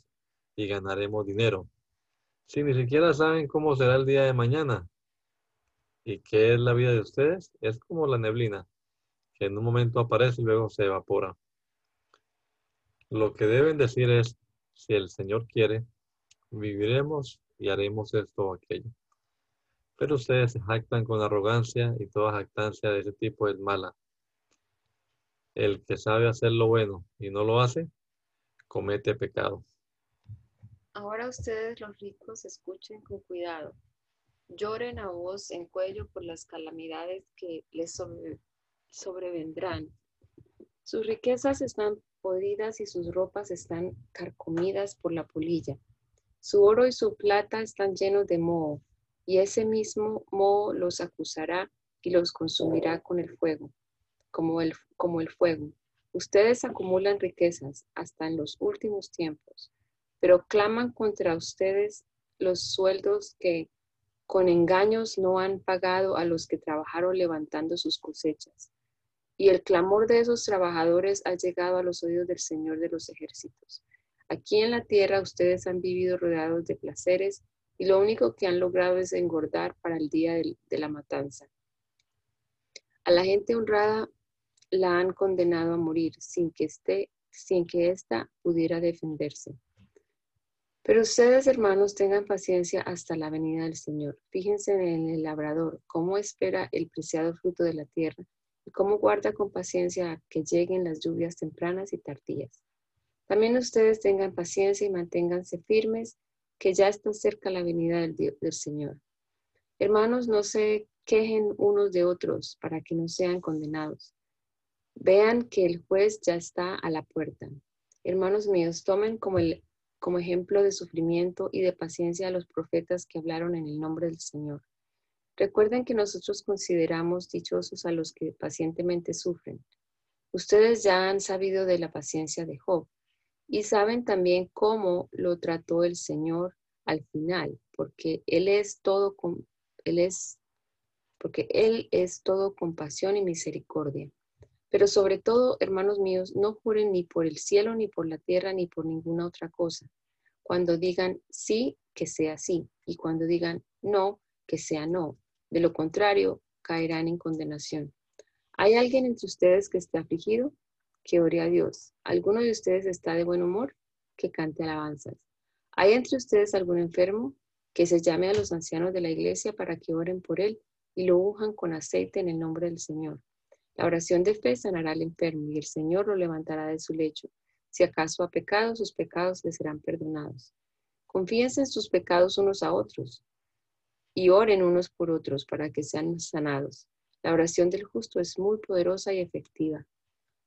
y ganaremos dinero si ni siquiera saben cómo será el día de mañana y qué es la vida de ustedes, es como la neblina, que en un momento aparece y luego se evapora. Lo que deben decir es, si el Señor quiere, viviremos y haremos esto o aquello. Pero ustedes se con arrogancia y toda jactancia de ese tipo es mala. El que sabe hacer lo bueno y no lo hace, comete pecado. Ahora ustedes los ricos escuchen con cuidado. Lloren a voz en cuello por las calamidades que les sobrevendrán. Sus riquezas están podridas y sus ropas están carcomidas por la polilla. Su oro y su plata están llenos de moho, y ese mismo moho los acusará y los consumirá con el fuego, como el, como el fuego. Ustedes acumulan riquezas hasta en los últimos tiempos pero claman contra ustedes los sueldos que con engaños no han pagado a los que trabajaron levantando sus cosechas. Y el clamor de esos trabajadores ha llegado a los oídos del Señor de los ejércitos. Aquí en la tierra ustedes han vivido rodeados de placeres y lo único que han logrado es engordar para el día de, la matanza. A la gente honrada la han condenado a morir sin que esté, sin que ésta pudiera defenderse. Pero ustedes, hermanos, tengan paciencia hasta la venida del Señor. Fíjense en el labrador, cómo espera el preciado fruto de la tierra cómo guarda con paciencia que lleguen las lluvias tempranas y tardías. También ustedes tengan paciencia y manténganse firmes, que ya está cerca la venida del, del Señor. Hermanos, no se quejen unos de otros para que no sean condenados. Vean que el juez ya está a la puerta. Hermanos míos, tomen como el como ejemplo de sufrimiento y de paciencia a los profetas que hablaron en el nombre del Señor. Recuerden que nosotros consideramos dichosos a los que pacientemente sufren. Ustedes ya han sabido de la paciencia de Job y saben también cómo lo trató el Señor al final, porque él es todo él es porque él es todo compasión y misericordia. Pero sobre todo, hermanos míos, no juren ni por el cielo, ni por la tierra, ni por ninguna otra cosa. Cuando digan sí, que sea sí, y cuando digan no, que sea no. De lo contrario, caerán en condenación. ¿Hay alguien entre ustedes que esté afligido? Que ore a Dios. ¿Alguno de ustedes está de buen humor? Que cante alabanzas. ¿Hay entre ustedes algún enfermo? que se llame a los ancianos de la iglesia para que oren por él y lo unjan con aceite en el nombre del Señor. La oración de fe sanará al enfermo y el Señor lo levantará de su lecho. Si acaso ha pecado, sus pecados le serán perdonados. Confíense en sus pecados unos a otros y oren unos por otros para que sean sanados. La oración del justo es muy poderosa y efectiva.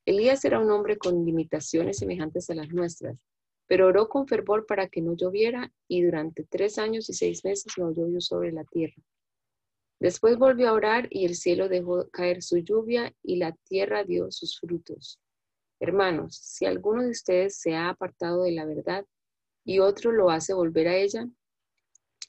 Elías era un hombre con limitaciones semejantes a las nuestras, pero oró con fervor para que no lloviera y durante tres años y seis meses no llovió sobre la tierra. Después volvió a orar y el cielo dejó caer su lluvia y la tierra dio sus frutos. Hermanos, si alguno de ustedes se ha apartado de la verdad y otro lo hace volver a ella,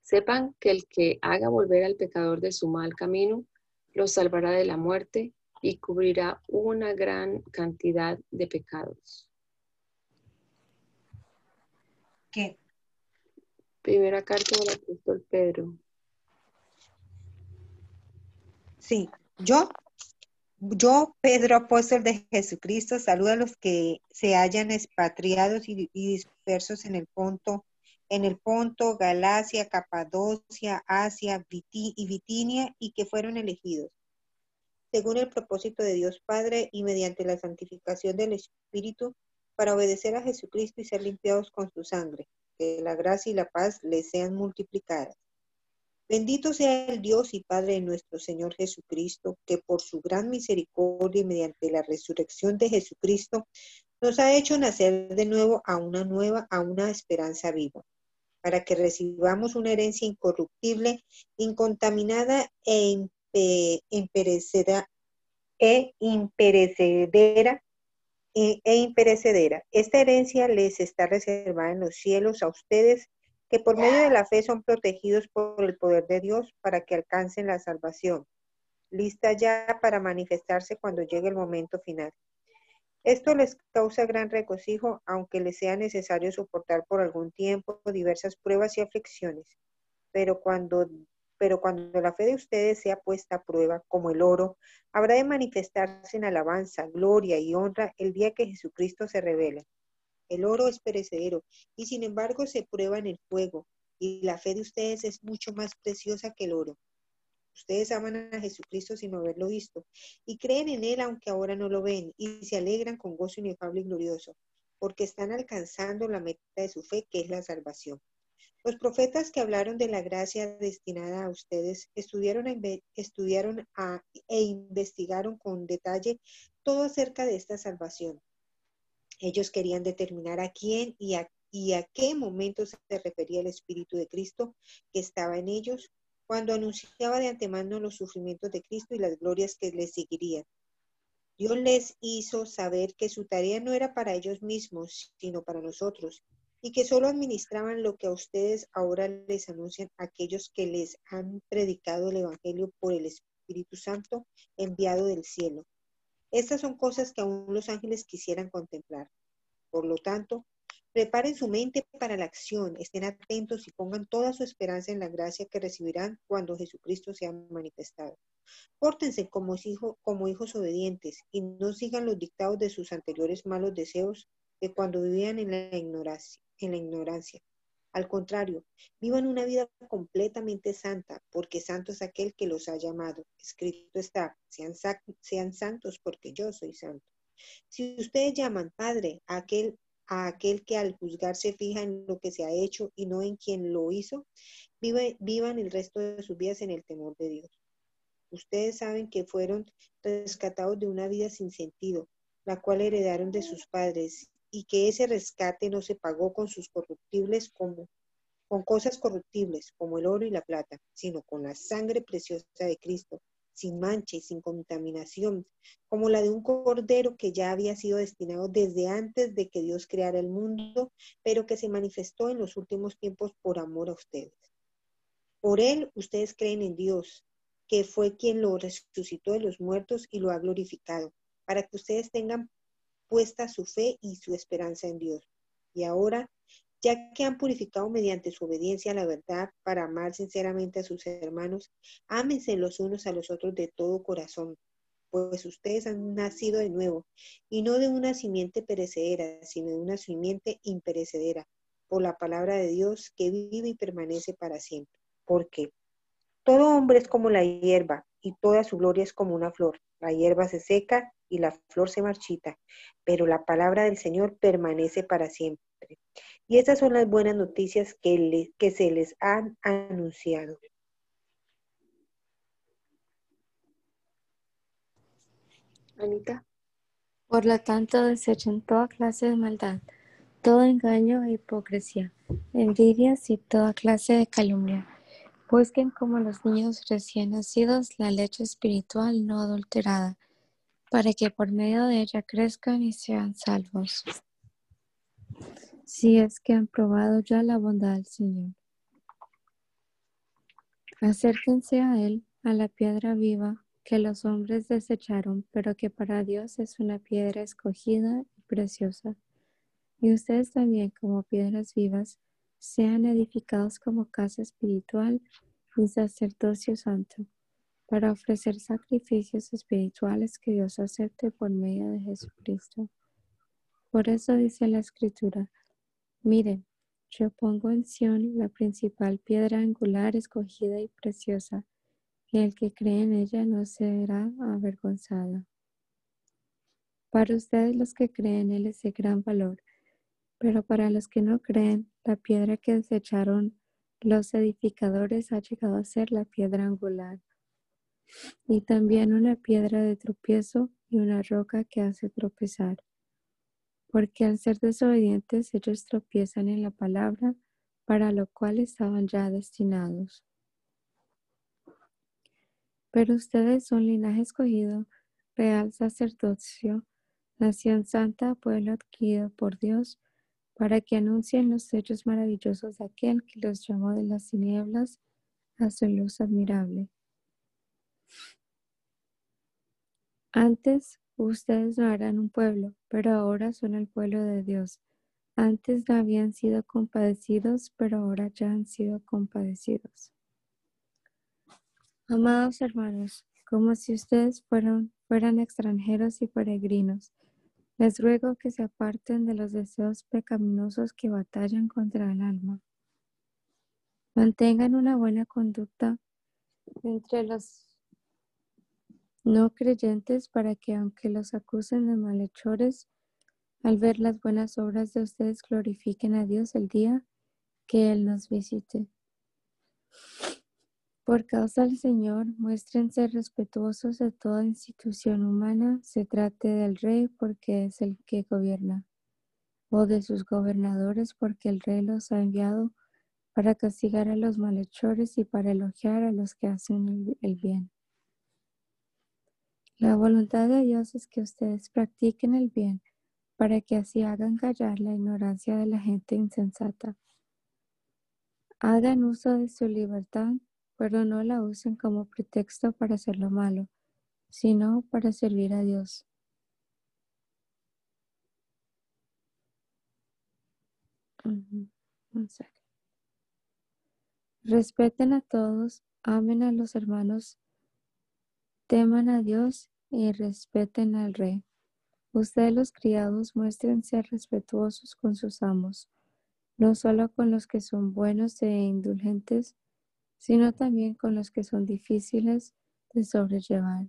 sepan que el que haga volver al pecador de su mal camino, lo salvará de la muerte y cubrirá una gran cantidad de pecados. ¿Qué? Primera carta del apóstol Pedro. Sí, yo yo, Pedro, apóstol de Jesucristo, saludo a los que se hayan expatriados y, dispersos en el Ponto, en el Ponto, Galacia, Capadocia, Asia y Bitinia y que fueron elegidos según el propósito de Dios Padre y mediante la santificación del Espíritu para obedecer a Jesucristo y ser limpiados con su sangre. Que la gracia y la paz les sean multiplicadas. Bendito sea el Dios y Padre de nuestro Señor Jesucristo, que por su gran misericordia y mediante la resurrección de Jesucristo nos ha hecho nacer de nuevo a una nueva, a una esperanza viva, para que recibamos una herencia incorruptible, incontaminada e, imperecedera, e imperecedera e, e imperecedera. Esta herencia les está reservada en los cielos a ustedes que por medio de la fe son protegidos por el poder de Dios para que alcancen la salvación, lista ya para manifestarse cuando llegue el momento final. Esto les causa gran regocijo, aunque les sea necesario soportar por algún tiempo diversas pruebas y aflicciones. Pero cuando, pero cuando la fe de ustedes sea puesta a prueba, como el oro, habrá de manifestarse en alabanza, gloria y honra el día que Jesucristo se revele. El oro es perecedero y sin embargo se prueba en el fuego y la fe de ustedes es mucho más preciosa que el oro. Ustedes aman a Jesucristo sin haberlo visto y creen en Él aunque ahora no lo ven y se alegran con gozo inefable y glorioso porque están alcanzando la meta de su fe que es la salvación. Los profetas que hablaron de la gracia destinada a ustedes estudiaron, e investigaron con detalle todo acerca de esta salvación ellos querían determinar a quién y a, qué momento se refería el Espíritu de Cristo que estaba en ellos cuando anunciaba de antemano los sufrimientos de Cristo y las glorias que les seguirían. Dios les hizo saber que su tarea no era para ellos mismos, sino para nosotros, y que solo administraban lo que a ustedes ahora les anuncian aquellos que les han predicado el Evangelio por el Espíritu Santo enviado del cielo. Estas son cosas que aún los ángeles quisieran contemplar. Por lo tanto, preparen su mente para la acción, estén atentos y pongan toda su esperanza en la gracia que recibirán cuando Jesucristo sea manifestado. Pórtense como, hijos obedientes y no sigan los dictados de sus anteriores malos deseos de cuando vivían en la ignorancia. En la ignorancia. Al contrario, vivan una vida completamente santa, porque santo es aquel que los ha llamado. Escrito está, sean, sean santos porque yo soy santo. Si ustedes llaman Padre a aquel, a aquel que al juzgar se fija en lo que se ha hecho y no en quien lo hizo, vivan el resto de sus vidas en el temor de Dios. Ustedes saben que fueron rescatados de una vida sin sentido, la cual heredaron de sus padres, y que ese rescate no se pagó con sus corruptibles como con cosas corruptibles como el oro y la plata, sino con la sangre preciosa de Cristo, sin mancha y sin contaminación, como la de un cordero que ya había sido destinado desde antes de que Dios creara el mundo, pero que se manifestó en los últimos tiempos por amor a ustedes. Por él ustedes creen en Dios, que fue quien lo resucitó de los muertos y lo ha glorificado, para que ustedes tengan puesta su fe y su esperanza en Dios. Y ahora, ya que han purificado mediante su obediencia a la verdad para amar sinceramente a sus hermanos, ámense los unos a los otros de todo corazón, pues ustedes han nacido de nuevo, y no de una simiente perecedera, sino de una simiente imperecedera, por la palabra de Dios que vive y permanece para siempre. Porque todo hombre es como la hierba y toda su gloria es como una flor. La hierba se seca y la flor se marchita, pero la palabra del Señor permanece para siempre. Y estas son las buenas noticias que, que se les han anunciado. Anita. Por lo tanto, desechen toda clase de maldad, todo engaño e hipocresía, envidias y toda clase de calumnia. Busquen como los niños recién nacidos la leche espiritual no adulterada, para que por medio de ella crezcan y sean salvos. Si es que han probado ya la bondad del Señor. Acérquense a Él, a la piedra viva que los hombres desecharon, pero que para Dios es una piedra escogida y preciosa. Y ustedes también, como piedras vivas, sean edificados como casa espiritual y sacerdocio santo, para ofrecer sacrificios espirituales que Dios acepte por medio de Jesucristo. Por eso dice la Escritura, miren, yo pongo en Sión la principal piedra angular escogida y preciosa y el que cree en ella no será avergonzado. Para ustedes los que creen Él es de gran valor, pero para los que no creen, la piedra que desecharon los edificadores ha llegado a ser la piedra angular, y también una piedra de tropiezo y una roca que hace tropezar. Porque al ser desobedientes ellos tropiezan en la palabra para lo cual estaban ya destinados. Pero ustedes son linaje escogido, real sacerdocio, nación santa, pueblo adquirido por Dios, para que anuncien los hechos maravillosos de aquel que los llamó de las tinieblas a su luz admirable. Antes ustedes no eran un pueblo, pero ahora son el pueblo de Dios. Antes no habían sido compadecidos, pero ahora ya han sido compadecidos. Amados hermanos, como si ustedes fueran, fueran extranjeros y peregrinos, les ruego que se aparten de los deseos pecaminosos que batallan contra el alma. Mantengan una buena conducta entre los no creyentes para que aunque los acusen de malhechores, al ver las buenas obras de ustedes glorifiquen a Dios el día que Él nos visite. Por causa del Señor, muéstrense respetuosos de toda institución humana, se trate del rey porque es el que gobierna, o de sus gobernadores porque el rey los ha enviado para castigar a los malhechores y para elogiar a los que hacen el bien. La voluntad de Dios es que ustedes practiquen el bien para que así hagan callar la ignorancia de la gente insensata. Hagan uso de su libertad pero no la usen como pretexto para hacer lo malo, sino para servir a Dios. Respeten a todos, amen a los hermanos, teman a Dios y respeten al rey. Ustedes los criados muestren ser respetuosos con sus amos, no solo con los que son buenos e indulgentes, sino también con los que son difíciles de sobrellevar.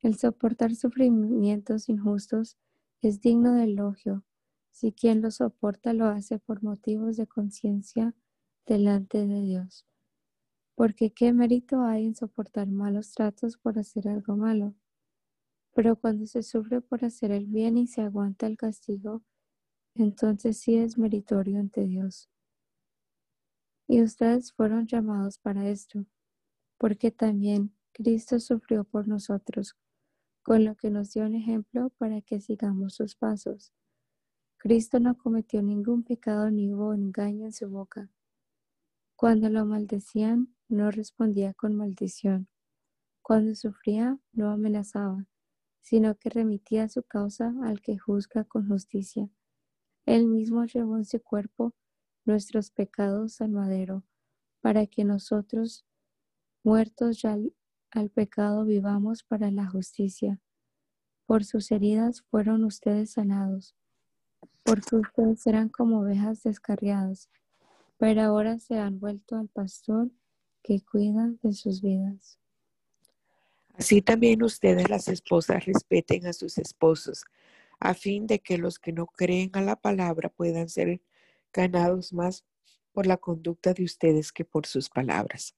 El soportar sufrimientos injustos es digno de elogio si quien lo soporta lo hace por motivos de conciencia delante de Dios. Porque qué mérito hay en soportar malos tratos por hacer algo malo. Pero cuando se sufre por hacer el bien y se aguanta el castigo, entonces sí es meritorio ante Dios. Y ustedes fueron llamados para esto, porque también Cristo sufrió por nosotros, con lo que nos dio un ejemplo para que sigamos sus pasos. Cristo no cometió ningún pecado ni hubo engaño en su boca. Cuando lo maldecían, no respondía con maldición. Cuando sufría, no amenazaba, sino que remitía su causa al que juzga con justicia. Él mismo llevó en su cuerpo nuestros pecados al madero, para que nosotros, muertos ya al pecado, vivamos para la justicia. Por sus heridas fueron ustedes sanados. porque ustedes eran como ovejas descarriadas, pero ahora se han vuelto al pastor que cuida de sus vidas. Así también ustedes las esposas respeten a sus esposos, a fin de que los que no creen a la palabra puedan ser ganados más por la conducta de ustedes que por sus palabras.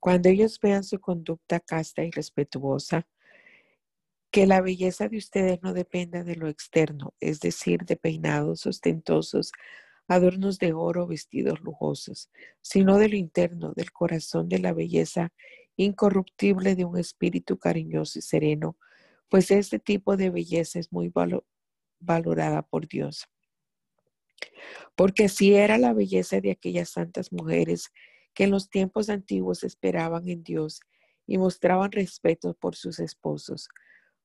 Cuando ellos vean su conducta casta y respetuosa, que la belleza de ustedes no dependa de lo externo, es decir, de peinados ostentosos, adornos de oro, vestidos lujosos, sino de lo interno, del corazón de la belleza incorruptible de un espíritu cariñoso y sereno, pues este tipo de belleza es muy valorada por Dios. Porque si era la belleza de aquellas santas mujeres que en los tiempos antiguos esperaban en Dios y mostraban respeto por sus esposos.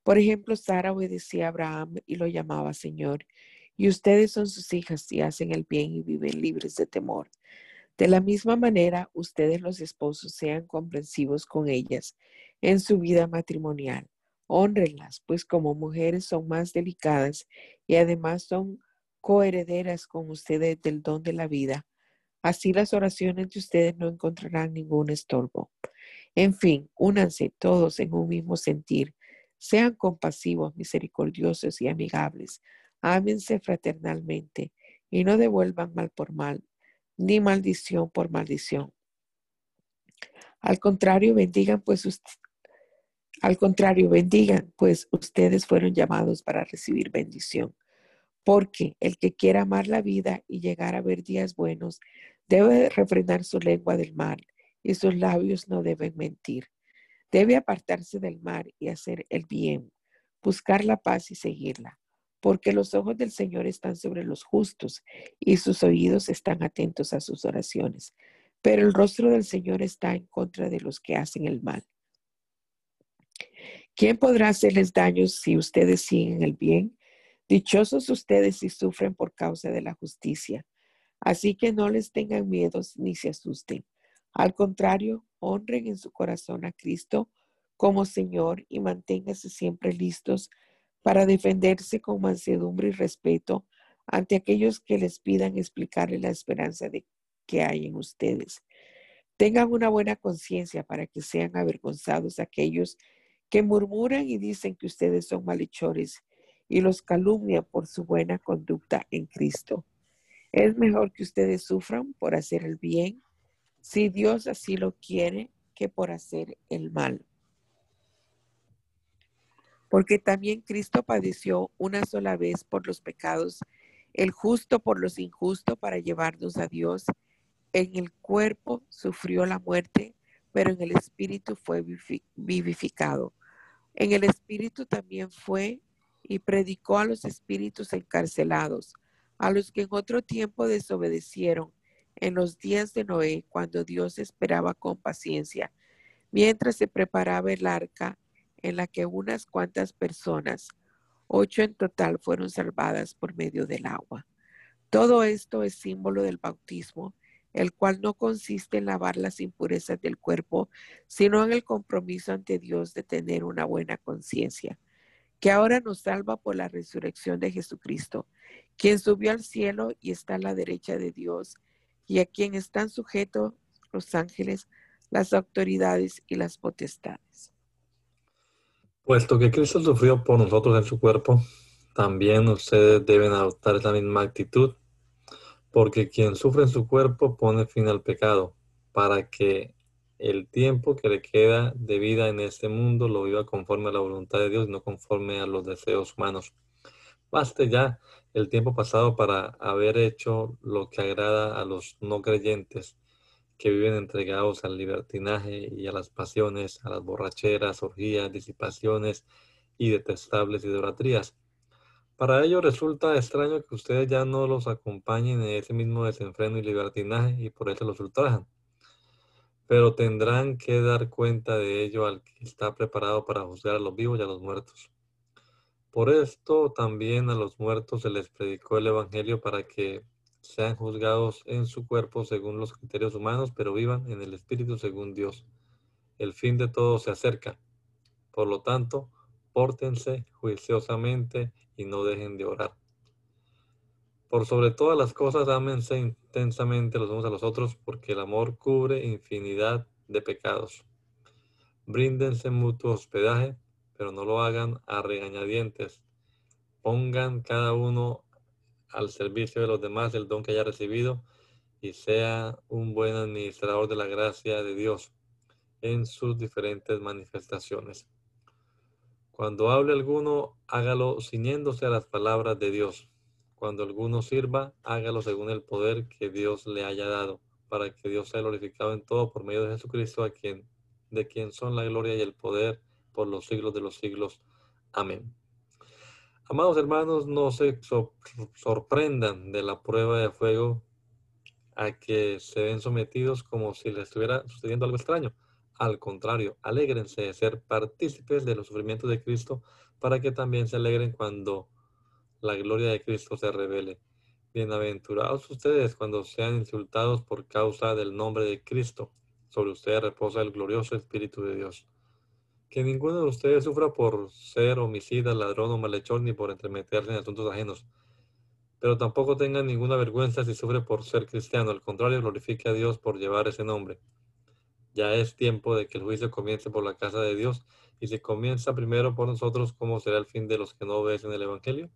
Por ejemplo, Sara obedecía a Abraham y lo llamaba Señor, y ustedes son sus hijas y hacen el bien y viven libres de temor. De la misma manera, ustedes los esposos sean comprensivos con ellas en su vida matrimonial. Honrenlas, pues como mujeres son más delicadas y además son coherederas con ustedes del don de la vida. Así las oraciones de ustedes no encontrarán ningún estorbo. En fin, únanse todos en un mismo sentir. Sean compasivos, misericordiosos y amigables. Ámense fraternalmente y no devuelvan mal por mal, ni maldición por maldición. Al contrario, bendigan pues al contrario, bendigan, pues ustedes fueron llamados para recibir bendición. Porque el que quiera amar la vida y llegar a ver días buenos, debe refrenar su lengua del mal y sus labios no deben mentir. Debe apartarse del mal y hacer el bien, buscar la paz y seguirla, porque los ojos del Señor están sobre los justos y sus oídos están atentos a sus oraciones. Pero el rostro del Señor está en contra de los que hacen el mal. ¿Quién podrá hacerles daño si ustedes siguen el bien? Dichosos ustedes si sufren por causa de la justicia. Así que no les tengan miedos ni se asusten. Al contrario, honren en su corazón a Cristo como Señor y manténganse siempre listos para defenderse con mansedumbre y respeto ante aquellos que les pidan explicarles la esperanza de que hay en ustedes. Tengan una buena conciencia para que sean avergonzados aquellos que murmuran y dicen que ustedes son malhechores y los calumnia por su buena conducta en Cristo. Es mejor que ustedes sufran por hacer el bien, si Dios así lo quiere, que por hacer el mal. Porque también Cristo padeció una sola vez por los pecados, el justo por los injustos para llevarnos a Dios. En el cuerpo sufrió la muerte, pero en el espíritu fue vivificado. En el espíritu también fue y predicó a los espíritus encarcelados, a los que en otro tiempo desobedecieron en los días de Noé, cuando Dios esperaba con paciencia, mientras se preparaba el arca en la que unas cuantas personas, ocho en total, fueron salvadas por medio del agua. Todo esto es símbolo del bautismo, el cual no consiste en lavar las impurezas del cuerpo, sino en el compromiso ante Dios de tener una buena conciencia que ahora nos salva por la resurrección de Jesucristo, quien subió al cielo y está a la derecha de Dios, y a quien están sujetos los ángeles, las autoridades y las potestades. Puesto que Cristo sufrió por nosotros en su cuerpo, también ustedes deben adoptar esa misma actitud, porque quien sufre en su cuerpo pone fin al pecado, para que el tiempo que le queda de vida en este mundo lo viva conforme a la voluntad de Dios, no conforme a los deseos humanos. Baste ya el tiempo pasado para haber hecho lo que agrada a los no creyentes que viven entregados al libertinaje y a las pasiones, a las borracheras, orgías, disipaciones y detestables idolatrías. Para ello resulta extraño que ustedes ya no los acompañen en ese mismo desenfreno y libertinaje y por eso los ultrajan pero tendrán que dar cuenta de ello al que está preparado para juzgar a los vivos y a los muertos. Por esto también a los muertos se les predicó el Evangelio para que sean juzgados en su cuerpo según los criterios humanos, pero vivan en el Espíritu según Dios. El fin de todo se acerca. Por lo tanto, pórtense juiciosamente y no dejen de orar Por sobre todas las cosas, ámense intensamente los unos a los otros, porque el amor cubre infinidad de pecados. Bríndense mutuo hospedaje, pero no lo hagan a regañadientes. Pongan cada uno al servicio de los demás el don que haya recibido y sea un buen administrador de la gracia de Dios en sus diferentes manifestaciones. Cuando hable alguno, hágalo ciñéndose a las palabras de Dios. Cuando alguno sirva, hágalo según el poder que Dios le haya dado, para que Dios sea glorificado en todo por medio de Jesucristo, a quien, de quien son la gloria y el poder por los siglos de los siglos. Amén. Amados hermanos, no se sorprendan de la prueba de fuego a que se ven sometidos como si les estuviera sucediendo algo extraño. Al contrario, alégrense de ser partícipes de los sufrimientos de Cristo para que también se alegren cuando la gloria de Cristo se revele. Bienaventurados ustedes cuando sean insultados por causa del nombre de Cristo. Sobre ustedes reposa el glorioso Espíritu de Dios. Que ninguno de ustedes sufra por ser homicida, ladrón o malhechor, ni por entremeterse en asuntos ajenos. Pero tampoco tengan ninguna vergüenza si sufre por ser cristiano. Al contrario, glorifique a Dios por llevar ese nombre. Ya es tiempo de que el juicio comience por la casa de Dios. Y si comienza primero por nosotros, ¿cómo será el fin de los que no obedecen el Evangelio?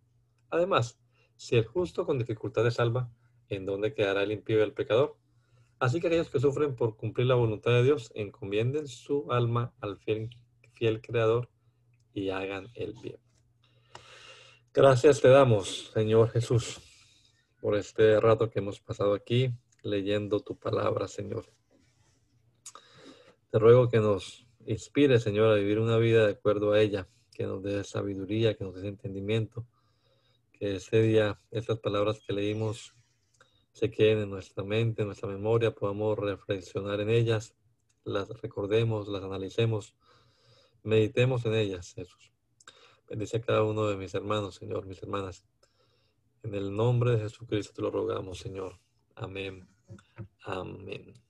Además, si el justo con dificultad es salva, ¿en dónde quedará el impío y el pecador? Así que aquellos que sufren por cumplir la voluntad de Dios, encomienden su alma al fiel, fiel Creador y hagan el bien. Gracias te damos, Señor Jesús, por este rato que hemos pasado aquí leyendo tu palabra, Señor. Te ruego que nos inspire, Señor, a vivir una vida de acuerdo a ella, que nos dé sabiduría, que nos dé entendimiento, que ese día, estas palabras que leímos, se queden en nuestra mente, en nuestra memoria, podamos reflexionar en ellas, las recordemos, las analicemos, meditemos en ellas, Jesús. Bendice a cada uno de mis hermanos, Señor, mis hermanas. En el nombre de Jesucristo te lo rogamos, Señor. Amén. Amén.